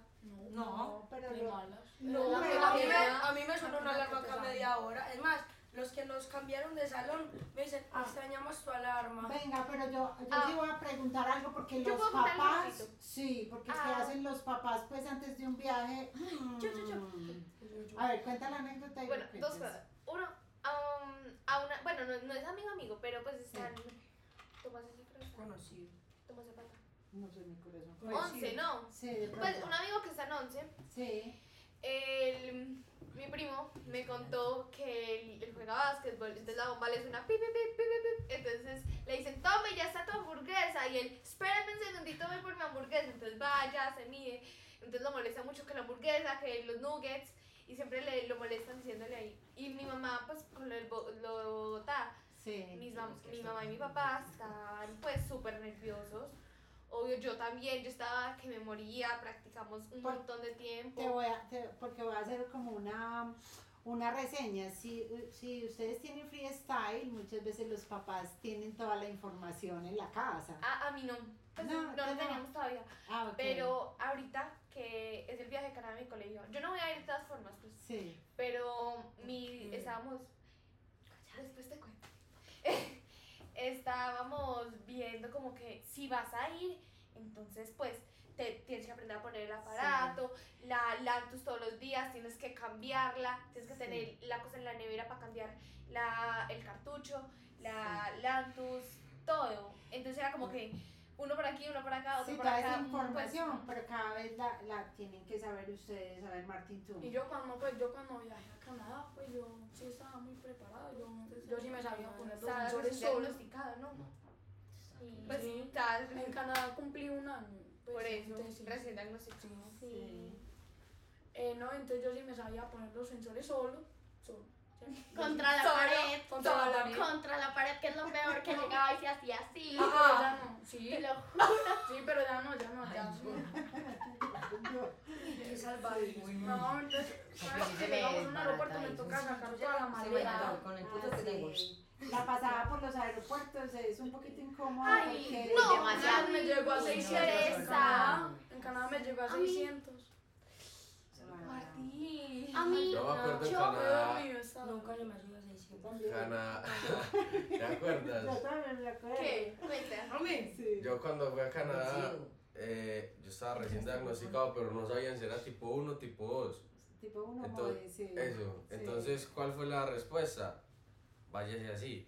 No. pero De lo- malas. No, A mí, pero a mí me, mira, a mí me sonó una alarma Imagínate acá que media hora. Es más, los que nos cambiaron de salón me dicen, extrañamos tu alarma. Venga, pero yo, yo Ah. sí voy a preguntar algo porque ¿Yo los papás, sí, porque es que Ah. hacen los papás pues antes de un viaje. Yo, yo, yo. Mm. A ver, cuenta la anécdota y Bueno, dos cosas. Uno, um, a una, bueno, no, no es amigo amigo, pero pues están. Tomás el cifra, Conocido. Tomás el pata. No sé mi corazón. Once, ¿no? Sí, de Pues un amigo que está en once, Sí. el, mi primo me contó que él, él juega básquetbol, entonces la bomba le suena pi, pi, pi, pi, pi, pi. entonces le dicen, tome, ya está tu hamburguesa, y él, espérame un segundito, voy por mi hamburguesa, entonces vaya, se mide, entonces lo molesta mucho que la hamburguesa, que los nuggets, y siempre le, lo molestan diciéndole ahí, y mi mamá, pues, lo, del Bo- lo Sí. mis mam- mi mamá y mi papá estaban pues súper nerviosos. Obvio, yo también, yo estaba que me moría, practicamos un Por- montón de Te tiempo. voy a, te- porque voy a hacer como una, una reseña. Si, si ustedes tienen freestyle, muchas veces los papás tienen toda la información en la casa. A, a mí no, pues No, no, lo no. teníamos todavía. Ah, ok. Pero ahorita que es el viaje de Canadá a mi colegio, yo no voy a ir de todas formas, pues, Sí. pero mi, estábamos, después te cuento, *laughs* estábamos viendo como que si vas a ir, entonces pues te tienes que aprender a poner el aparato, la lactus todos los días, tienes que cambiarla, tienes que Sí. tener la cosa en la nevera para cambiar la, el cartucho, la Lantus, todo. Entonces era como que uno por aquí, uno por acá, otro Sí, por toda acá. esa pues, información, pero cada vez la, la tienen que saber ustedes. A ver, Martín, tú. Y yo cuando, pues, yo cuando viajé a Canadá, pues yo sí estaba muy preparada. Yo, yo sí me sabía poner los sensores solo. diagnosticado, ¿no? Y Pues sí, estás en Canadá cumplí un año. pues, por eso, entonces sí. recién diagnosticado. Sí. Eh, no, entonces yo sí me sabía poner los sensores solo. solo ¿sí? Contra la Solo, pared. Contra la pared. Contra la pared, que es lo peor, que llegaba y se hacía así. Ah, pero ya no, sí, Te lo *laughs* juro. sí, pero ya no, ya no, ya sí. *laughs* Qué salvaje. No, entonces, cada vez que llegamos a un aeropuerto me toca sacar toda la Sí, bueno, maleta. con el Ah, puto que tengo. La pasada por los aeropuertos es un poquito incómoda Ay, porque no, demasiado. me llegó a Uy, no, 600 pereza. en Canadá. Me llegó a A mí- 600. Martín. A mí, Yo me acuerdo en yo- estaba- Nunca le me ayuda a 600. Canadá. ¿Te Yo acuerdas? también me acuerdo. ¿Qué? Cuenta. Sí. Yo cuando fui a Canadá, Sí. eh, yo estaba recién diagnosticado, pero no sabían si era tipo 1 o tipo 2. Tipo uno Entonces, muy, sí. Eso. Sí. Entonces, ¿cuál fue la respuesta? Váyase así.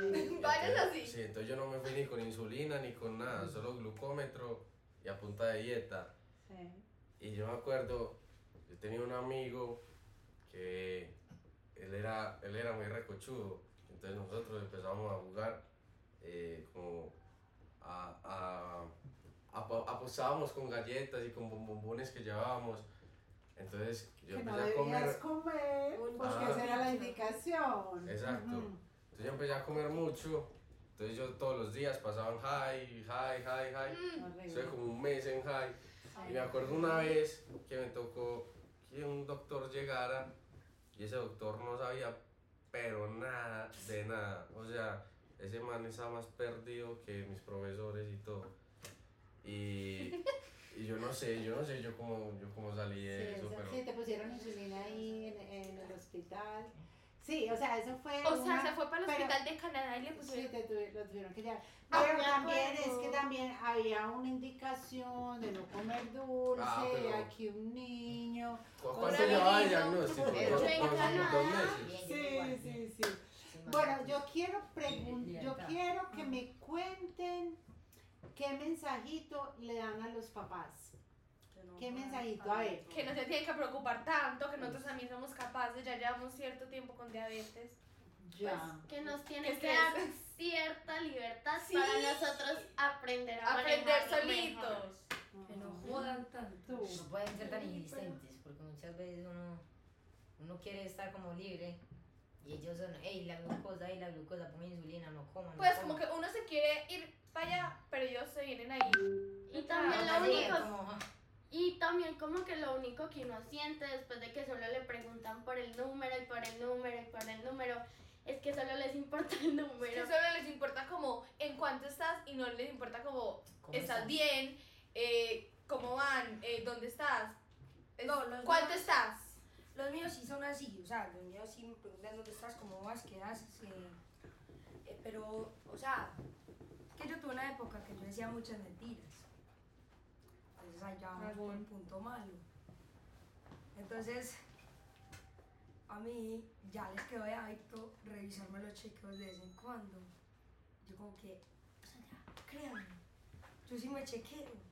Sí. *laughs* Vayas Entonces- así. Sí, entonces yo no me fui ni con insulina ni con nada, solo glucómetro y a punta de dieta. Sí. Y yo me acuerdo, yo tenía un amigo que él era, él era muy recochudo. Entonces nosotros empezamos a jugar eh, como a, a, apo- apostábamos con galletas y con bombones que llevábamos. Entonces yo Que no empecé a debías comer. comer, porque Ah. esa era la indicación. Exacto. Ujú. Entonces yo empecé a comer mucho. Entonces yo todos los días pasaba en high, high, high, high. Horrible. Estuve como un mes en high. Y me acuerdo una vez que me tocó que un doctor llegara y ese doctor no sabía pero nada de nada. O sea, ese man estaba más perdido que mis profesores y todo. Y, y yo no sé, yo no sé yo cómo, yo cómo salí Sí, de eso, o sea, pero... sí, te pusieron insulina ahí en, en el hospital. Sí, o sea, eso fue. O sea, una- se fue para el pero- hospital de Canadá y le Sí, pusieron. te tuvi- lo tuvieron que llevar. Ah, Pero me también es que también había una indicación de no comer dulce, Ah, pero- aquí un niño. ¿Cu- Hola, ¿Cuánto llevaba niño. diagnóstico? Pero ¿Dos, en Canadá-? Bien, Sí, sí, sí. Sí, Bueno, yo quiero preguntar, yo quiero que me cuenten qué mensajito le dan a los papás. ¿Qué mensajito? A ver. Que no se tienen que preocupar tanto, que nosotros también somos capaces, ya llevamos cierto tiempo con diabetes. Ya. que nos tiene ¿Qué que dar cierta libertad Sí. para nosotros aprender a Aprender mejor. solitos. Que no jodan tanto. No pueden ser tan insistentes, porque muchas veces uno, uno quiere estar como libre y ellos son, hey, la glucosa, hey, la glucosa, ponme insulina, no coman. no Pues coman". como que uno se quiere ir para allá, pero ellos se vienen ahí. Y también Ah, lo único Y también como que lo único que uno siente después de que solo le preguntan por el número y por el número y por el número, es que solo les importa el Que número. solo les importa como en cuánto estás y no les importa como ¿cómo estás bien, eh, cómo van, eh, dónde estás, Es- No, los cuánto míos- estás. Los míos sí son así, o sea, los míos sí me preguntan dónde estás, cómo vas, qué haces, eh, eh, pero, o sea, es que yo tuve una época que yo decía muchas mentiras. Entonces allá vamos por el punto malo. Entonces, a mí ya les quedó de hábito revisarme los chequeos de vez en cuando. Yo como que, o sea, ya, créanme, yo sí me chequeo.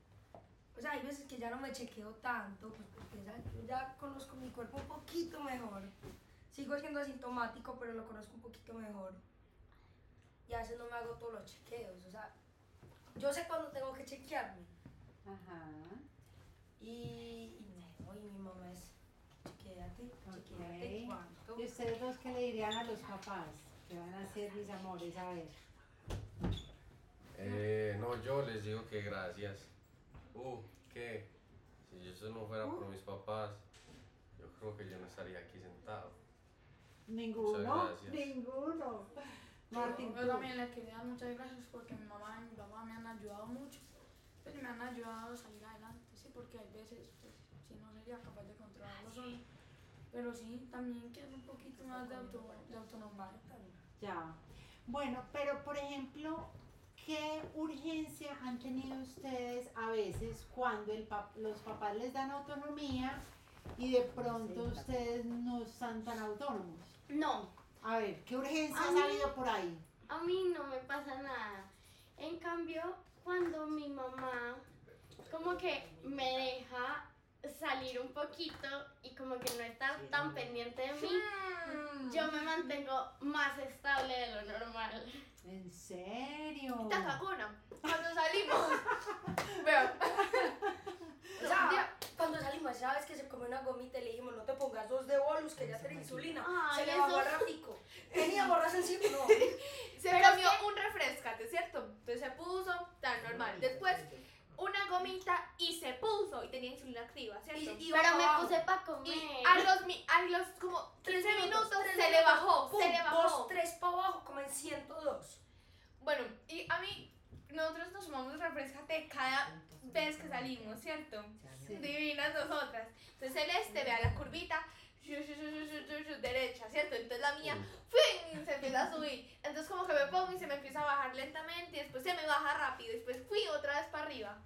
O sea, hay veces que ya no me chequeo tanto, pues porque ya, yo ya conozco mi cuerpo un poquito mejor. Sigo siendo asintomático, pero lo conozco un poquito mejor. Y a veces no me hago todos los chequeos, o sea, yo sé cuándo tengo que chequearme. Ajá. Y, y mi mamá es, chequéate, chequéate, Ok. cuánto. ¿Y ustedes dos qué le dirían a los papás? Que van a ser mis amores, a ver. Eh, no, yo les digo que gracias. Uh, ¿qué? Si eso no fuera por mis papás, yo creo que yo no estaría aquí sentado. Ninguno, ninguno. Martín, Yo tú. también le quería dar muchas gracias porque mi mamá y mi papá me han ayudado mucho. Pues me han ayudado a salir adelante, sí, porque hay veces, pues, si no sería capaz de controlarlo solo. Pero sí, también quiero un poquito más de, auto, de autonomía. Ya. Bueno, pero por ejemplo, ¿qué urgencia han tenido ustedes a veces cuando el pap- los papás les dan autonomía y de pronto ustedes no están tan autónomos? No, A ver, ¿qué urgencias A ha habido por ahí? a mí no me pasa nada. En cambio, cuando mi mamá como que me deja salir un poquito y como que no estar tan pendiente de mí, yo me mantengo más estable de lo normal. ¿En serio? Te cagona. *laughs* Cuando salimos. Veo. O sea, cuando salimos, esa vez que se comió una gomita y le dijimos, no te pongas dos de bolus, que ya tiene insulina. Ay, se le bajó el ratico. Tenía borras encima, no. *laughs* Se Pero comió es que- un refrescate, ¿cierto? Entonces se puso tan normal. Después una gomita y se puso y tenía insulina activa, ¿cierto? Y- y- Pero me puse para Y comer. a los, mi- a los como 13 minutos, tres se le minutos, bajó, pum, se le bajó. Dos, tres para abajo, como en 102. Bueno, y a mí, nosotros nos tomamos refrescate cada vez que salimos, ¿cierto? Sí. Divinas nosotras. Entonces Celeste, vea la curvita, derecha, ¿cierto? Entonces la mía, ¡fin! se empieza a subir. Entonces como que me pongo y se me empieza a bajar lentamente y después se me baja rápido. Y después fui otra vez para arriba.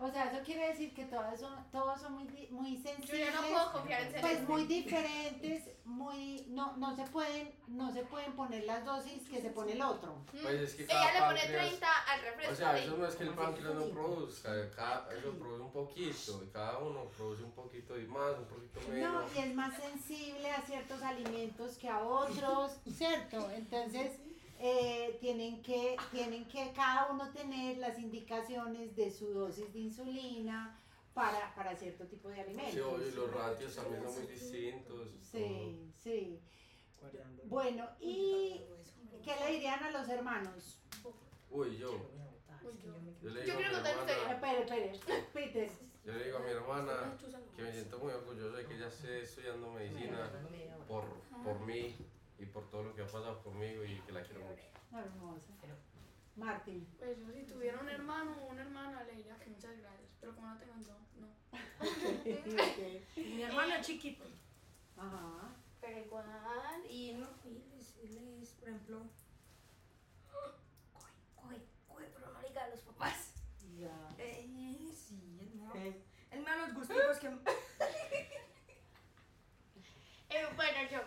O sea, eso quiere decir que todas son, todos son muy, muy Yo sensibles. ya no puedo confiar en. Pues muy diferentes, muy no no se pueden no se pueden poner las dosis que se pone el otro. Pues es que Ella le pone páncreas- 30 al refresco. O sea, eso no es que el páncreas no produzca, cada, eso produce un poquito, y cada uno produce un poquito y más, un poquito No, menos. y es más sensible a ciertos alimentos que a otros, *laughs* ¿cierto? Entonces eh, tienen que tienen que cada uno tener las indicaciones de su dosis de insulina para, para cierto tipo de alimentos. Sí, obvio, y los ratios también son muy distintos. Sí, sí. Bueno, ¿y qué le dirían a los hermanos? Uy, yo, yo le Yo digo mi quiero contar una hermana, Espere, espere, Peter. yo le digo a mi hermana que me siento muy orgulloso de que ella esté estudiando medicina por, por mí y por todo lo que ha pasado conmigo y que la quiero mucho. Hermosa. Martín. Pues yo si tuviera un hermano o una hermana le diría que muchas gracias, pero como no tengo yo, no. Mi hermano es chiquito. Ajá. Pero igual. Y no, y él es, él es, por ejemplo, coge, coge, coge, pero no le diga a los papás. Ya. Eh, sí, él me, Ok. él me da los gusticos que... *laughs* Eh, bueno, yo,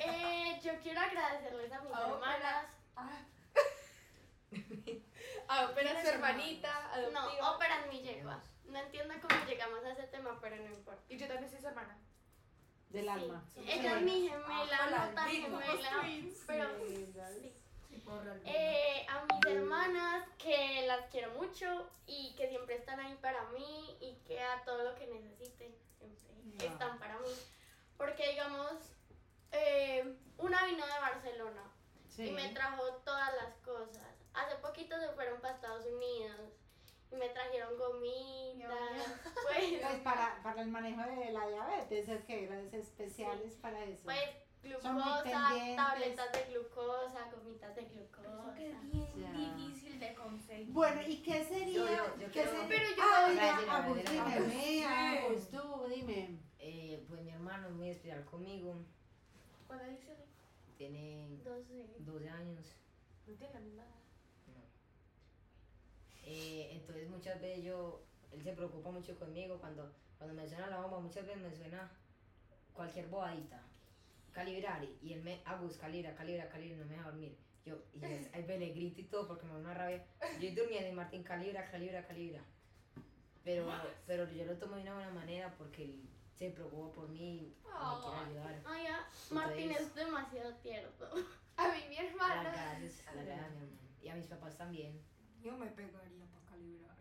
eh, yo quiero agradecerles a mis Ah, hermanas. Ah. *laughs* Ah, pero su hermanita adoptiva. No, operan mi yegua. No entiendo cómo llegamos a ese tema, pero no importa. Y yo también soy su hermana. Del Sí. alma. Ella es mi gemela, Ah, no tan gemela, pero Sí. Eh, a mis hermanas que las quiero mucho y que siempre están ahí para mí y que a todo lo que necesiten siempre Ah. están para mí. Porque digamos, eh, una vino de Barcelona Sí. y me trajo todas las cosas. Hace poquito se fueron para Estados Unidos y me trajeron gomitas, *laughs* pues, Pues para, para el manejo de la diabetes, es que eran especiales para eso. pues glucosa, tabletas de glucosa, gomitas de glucosa. que es bien Ya. difícil de conseguir. Bueno, ¿y qué sería? Yo- yo- yo ¿Qué sería? Pero yo Ah, dime, mira, Agus, tú, dime. Eh, pues mi hermano es muy especial conmigo, ¿Cuál dice? tiene 12. 12 años. No tiene la misma edad. Eh, entonces muchas veces yo, él se preocupa mucho conmigo cuando, cuando me suena la bomba, muchas veces me suena cualquier bobadita, calibrar, y- él me, Agus, calibra, calibra, calibra, no me deja dormir. Yo, y yo *laughs* ahí le grito y todo porque me da una rabia. Yo durmiendo y Martín, calibra, calibra, calibra. Pero, *laughs* pero yo lo tomo de una buena manera porque se preocupa por mí y me quiere ayudar. Ay, ya, Martín es demasiado tierno. *laughs* A mí mi hermana. las gracias a mi hermano. Y a mis papás también. Yo me pegaría para calibrar.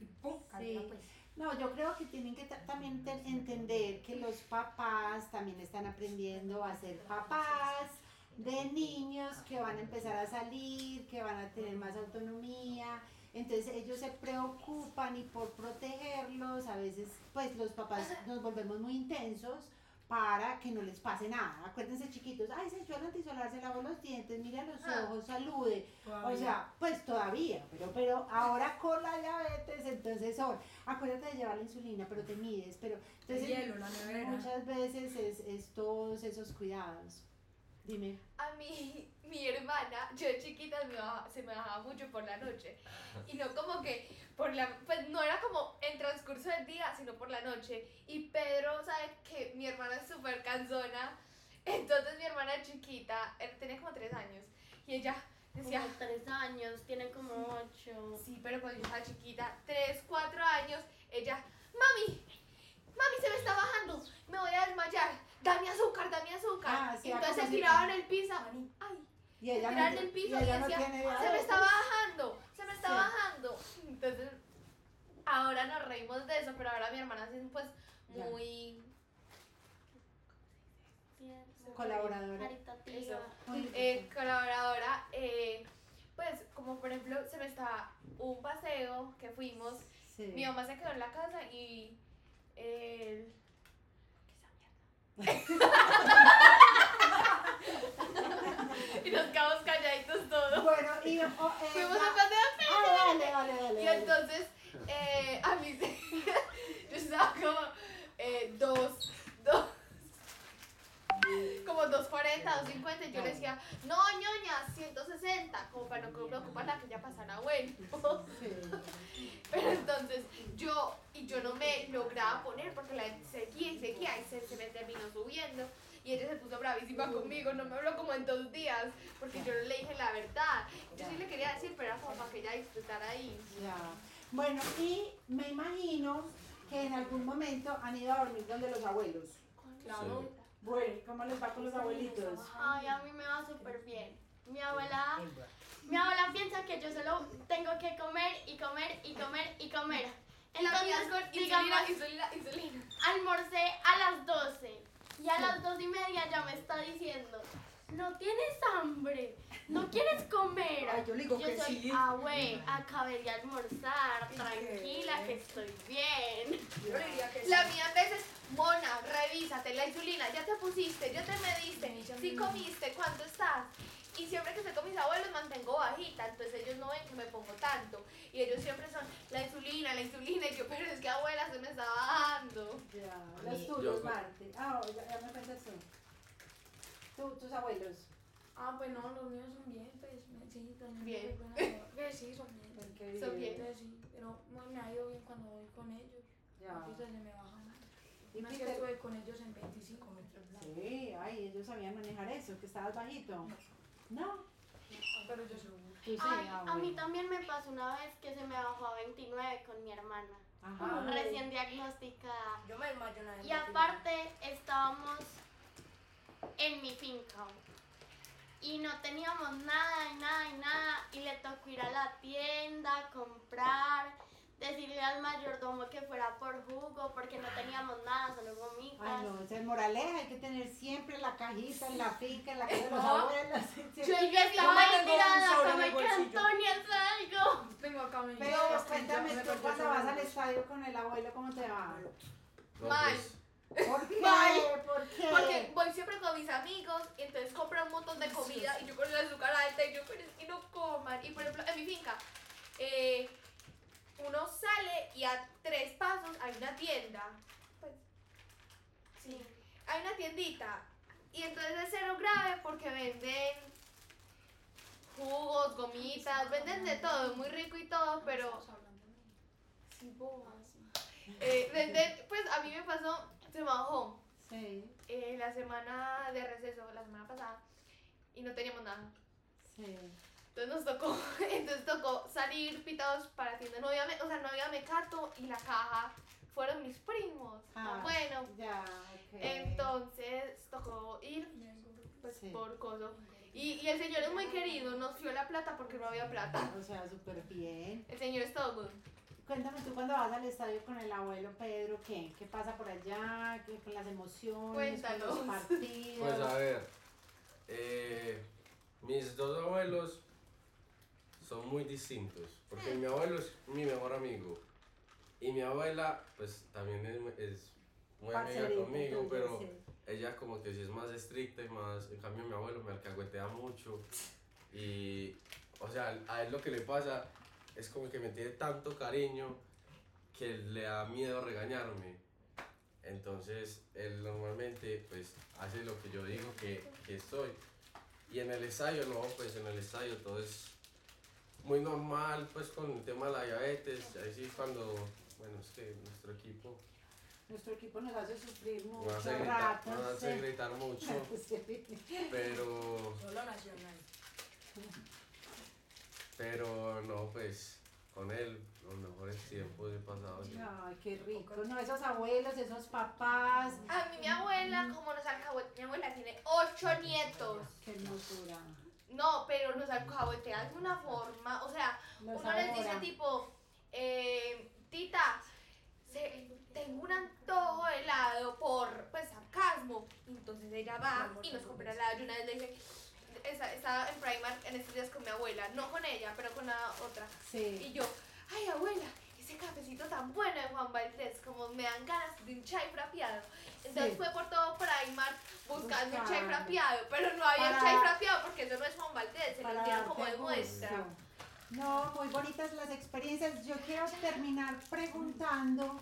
Y pum, calibra Sí. pues. No, yo creo que tienen que ta- también te- entender que los papás también están aprendiendo a ser papás de niños que van a empezar a salir, que van a tener más autonomía. Entonces ellos se preocupan y por protegerlos, a veces pues los papás nos volvemos muy intensos para que no les pase nada. Acuérdense chiquitos, ay, se echó el antisolar, se lavó los dientes, mira los Ah. ojos, salude. O sea, pues todavía, pero, pero ahora con la diabetes, entonces son, acuérdate de llevar la insulina, pero te mides, pero el entonces hielo, la nevera. muchas veces es, es todos esos cuidados. Dime. A mí, mi hermana, yo de chiquita me bajaba- se me bajaba mucho por la noche. Y no como que por la, pues no era como en transcurso del día, sino por la noche. Y Pedro sabe que mi hermana es súper cansona. Entonces mi hermana chiquita, él tenía como tres años. Y ella decía, Como tres años, tiene como ocho. sí, pero cuando yo estaba chiquita, 3, 4 años, ella, mami, mami se me está bajando, me voy a desmayar, dame azúcar, dame azúcar. Ah, sí, y entonces se si- tiraba en el piso, ay, Y ella en el piso y y no se me está bajando, se me está Sí. bajando. Entonces, ahora nos reímos de eso, pero ahora mi hermana es pues Ya. muy Colaboradora. Caritativa. Muy eh, colaboradora. eh, pues, como por ejemplo, se me estaba un paseo que fuimos, Sí. mi mamá se quedó en la casa y el... *laughs* y nos quedamos calladitos todos. Bueno, y oh, eh, Fuimos a paseo Ah, dale, dale, dale. Y entonces, eh, a mí se- *laughs* yo estaba como eh, dos, dos, como 240, 250, y yo le decía, no, ñoña, 160, como para no preocuparla que ya pasara bueno. Sí. *laughs* Pero entonces yo, y yo no me lograba poner porque la gente seguía y seguía y se, se me terminó subiendo. Y ella se puso bravísima conmigo, no me habló como en dos días, porque yo no le dije la verdad. Yo sí le quería decir, pero era como para que ella disfrutara ahí. Ya. Bueno, y me imagino que en algún momento han ido a dormir donde los abuelos. Claro. Bueno, ¿cómo les va con los abuelitos? Ay, a mí me va súper bien. Mi abuela, mi abuela piensa que yo solo tengo que comer y comer y comer y comer. Entonces, con digamos, insulina, insulina, insulina. almorcé a las 12 y a las 2 y media ya me está diciendo, no tienes hambre, no quieres comer. Ay, yo le digo que soy, sí. ah, güey, acabé de almorzar, tranquila, que estoy bien. Yo le diría que La mía a veces, Mona, revísate la insulina, ya te pusiste, ya te mediste, si comiste, ¿cuánto estás? Y siempre que estoy con mis abuelos mantengo bajita, entonces ellos no ven que me pongo tanto. Y ellos siempre son la insulina, la insulina, y yo, pero es que abuela se me está bajando. Ya, tuyos, yo- Marte. Ah, ya, ya me cuentas tú. Tú, tus abuelos. Ah, pues no, los míos son bien, pues me- sí, también Bien. pues sí, son bien. Son bien. Sí, pero no, me ha ido bien cuando voy con ellos. Ya. Entonces se me baja más. ¿Y vez que estuve con ellos en 25 Sí, ay, ellos sabían manejar eso, que estabas bajito. No, Pero yo sí, Ay, a mí bueno. también me pasó una vez que se me bajó a 29 con mi hermana, Ajá. recién diagnosticada. Yo me una vez. Y aparte estábamos en mi finca y no teníamos nada y nada y nada y le tocó ir a la tienda, comprar, decirle al mayordomo que fuera por jugo porque no teníamos nada, solo gomitas. Ay, no, esa es moraleja, hay que tener siempre la cajita en la finca, en la casa de los abuelos. yo estaba Yo me ahí tirada, como que. Antonia salgo. Tengo acá mi Pero cuéntame tú cuando vas al estadio con el abuelo, ¿cómo te va? No, Mal. ¿Por *laughs* qué? Mal. ¿Por qué? Porque voy siempre con mis amigos, y entonces compran un montón de comida y yo con el azúcar alta y yo, es que no coman. Y por ejemplo, en mi finca, eh, uno sale y a tres pasos hay una tienda. Pues, Sí. hay una tiendita. Y entonces es cero grave porque venden jugos, gomitas, venden de todo, muy rico y todo, pero Estás hablando de mí. sí, boba. Eh, venden, pues a mí me pasó, se bajó Sí, eh, la semana de receso, la semana pasada, y no teníamos nada. sí. Entonces nos tocó, *laughs* entonces tocó salir pitados para tienda. No había, o sea, no había mecato y la caja fueron mis primos. Ah, bueno, Ya, ok. entonces tocó ir pues, Sí. por coso. Y, y el señor es muy querido, nos dio la plata porque no había plata. O sea, súper bien. El señor es todo good. Cuéntame tú cuando vas al estadio con el abuelo Pedro, ¿qué? ¿Qué pasa por allá? ¿Qué, con las emociones? Con los Cuéntanos. partidos. pues a ver, eh, mis dos abuelos son muy distintos, porque mi abuelo es mi mejor amigo y mi abuela pues también es, es muy amiga Parcerita, conmigo, entonces, pero sí. ella como que sí es más estricta y más, en cambio mi abuelo me alcahuetea mucho y, o sea, a él lo que le pasa es como que me tiene tanto cariño que le da miedo regañarme. Entonces, él normalmente pues hace lo que yo digo que, que estoy. Y en el estadio, no, pues en el estadio todo es muy normal, pues con el tema de la diabetes. Ahí sí cuando, bueno, es que nuestro equipo Nuestro equipo nos hace sufrir mucho nos hace gritar, rato. nos hace sí. gritar mucho, *laughs* pero Solo nacional. *laughs* Pero no, pues con él los mejores tiempos he pasado. Ay, qué rico. No, esos abuelos, esos papás. A mí mi abuela, como nos alcahuetea, mi abuela tiene ocho nietos. Qué hermosura. No, pero nos alcahuetea de una forma, o sea, uno les dice tipo, eh, tita, se- tengo un antojo de helado por, pues, sarcasmo. Entonces ella va y nos compra helado. Y una vez le dije, esa- estaba en Primark en estos días con mi abuela, no con ella, pero con la otra. Sí. Y yo, ay abuela, ese cafecito tan bueno de Juan Valdés, como me dan ganas de un chai frapeado. Entonces Sí. fue por todo Primark buscando un chai frapeado, pero no había Para- chai frapeado porque eso no es Juan Valdés, se lo dieron como de muestra. No, muy bonitas las experiencias. Yo quiero terminar preguntando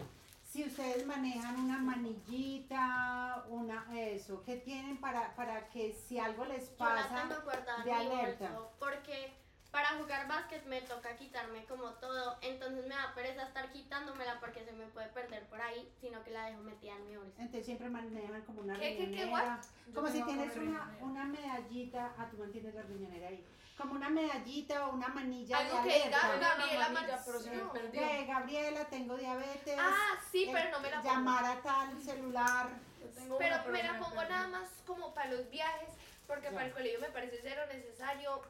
si ustedes manejan una manillita, una eso, ¿qué tienen para, para que si algo les Yo la pasa tengo guardada de en mi alerta? bolso porque para jugar básquet me toca quitarme como todo, entonces me da pereza estar quitándomela porque se me puede perder por ahí, sino que la dejo metida en mi bolsa. Entonces siempre manejan como una ¿Qué, qué, qué, riñonera. Yo Como si tienes una una, riñonera. medallita, ah, tú mantienes la riñonera ahí, como una medallita o una manilla Algo de que diga, alerta. Gabriela manilla, pero se me perdió. De Gabriela, tengo diabetes. Ah, sí, eh, pero no me la pongo. Llamar a tal celular. Yo tengo Pero una, me la pongo nada más como para los viajes, porque Ya. para el colegio me parece cero necesario.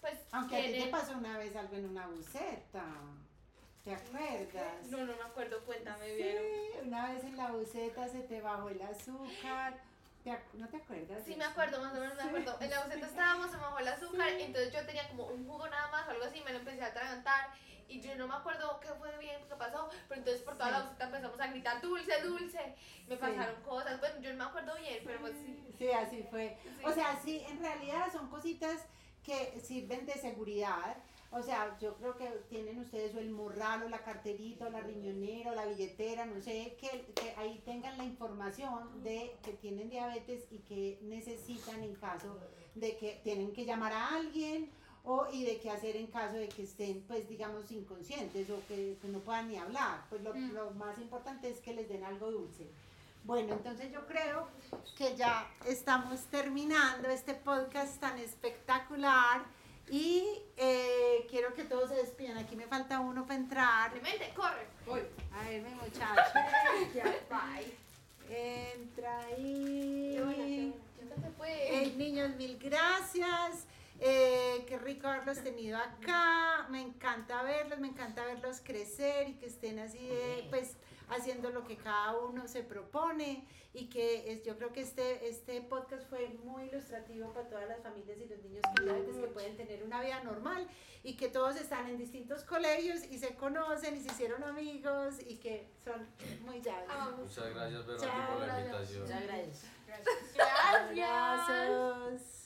Pues Aunque a ti te pasó una vez algo en una buceta. ¿Te acuerdas? No, no me acuerdo, cuéntame Sí, bien. una vez en la buceta se te bajó el azúcar. ¿Te ac- ¿No te acuerdas? Sí, me acuerdo, más o menos me Sí. acuerdo. En la buceta estábamos, se me bajó el azúcar, Sí. entonces yo tenía como un jugo nada más o algo así, me lo empecé a atragantar y yo no me acuerdo qué fue bien, qué pasó, pero entonces por toda la buceta empezamos a gritar dulce, dulce, me pasaron cosas, bueno, yo no me acuerdo bien, pero pues sí. Sí, así fue. O sea, sí, en realidad son cositas que sirven de seguridad. O sea, yo creo que tienen ustedes o el morral o la carterita o la riñonera o la billetera, no sé, que, que ahí tengan la información de que tienen diabetes y que necesitan en caso de que tienen que llamar a alguien o y de qué hacer en caso de que estén, pues digamos, inconscientes o que, que no puedan ni hablar. Pues lo, Mm. lo más importante es que les den algo dulce. Bueno, entonces yo creo que ya estamos terminando este podcast tan espectacular y eh, quiero que todos se despidan. Aquí me falta uno para entrar. Clemente, corre. A ver, mi muchacho. *laughs* Ya, bye. Entra ahí. Eh, niños, mil gracias. Eh, qué rico haberlos tenido acá. Me encanta verlos, me encanta verlos crecer y que estén así de, pues, haciendo lo que cada uno se propone. Y que es, yo creo que este, este podcast fue muy ilustrativo para todas las familias y los niños con diabetes que pueden tener una vida normal y que todos están en distintos colegios y se conocen y se hicieron amigos y que son muy llaves. Muchas gracias, Vero, a ti Chao, por la gracias. invitación. Muchas gracias. Gracias. Abrazos.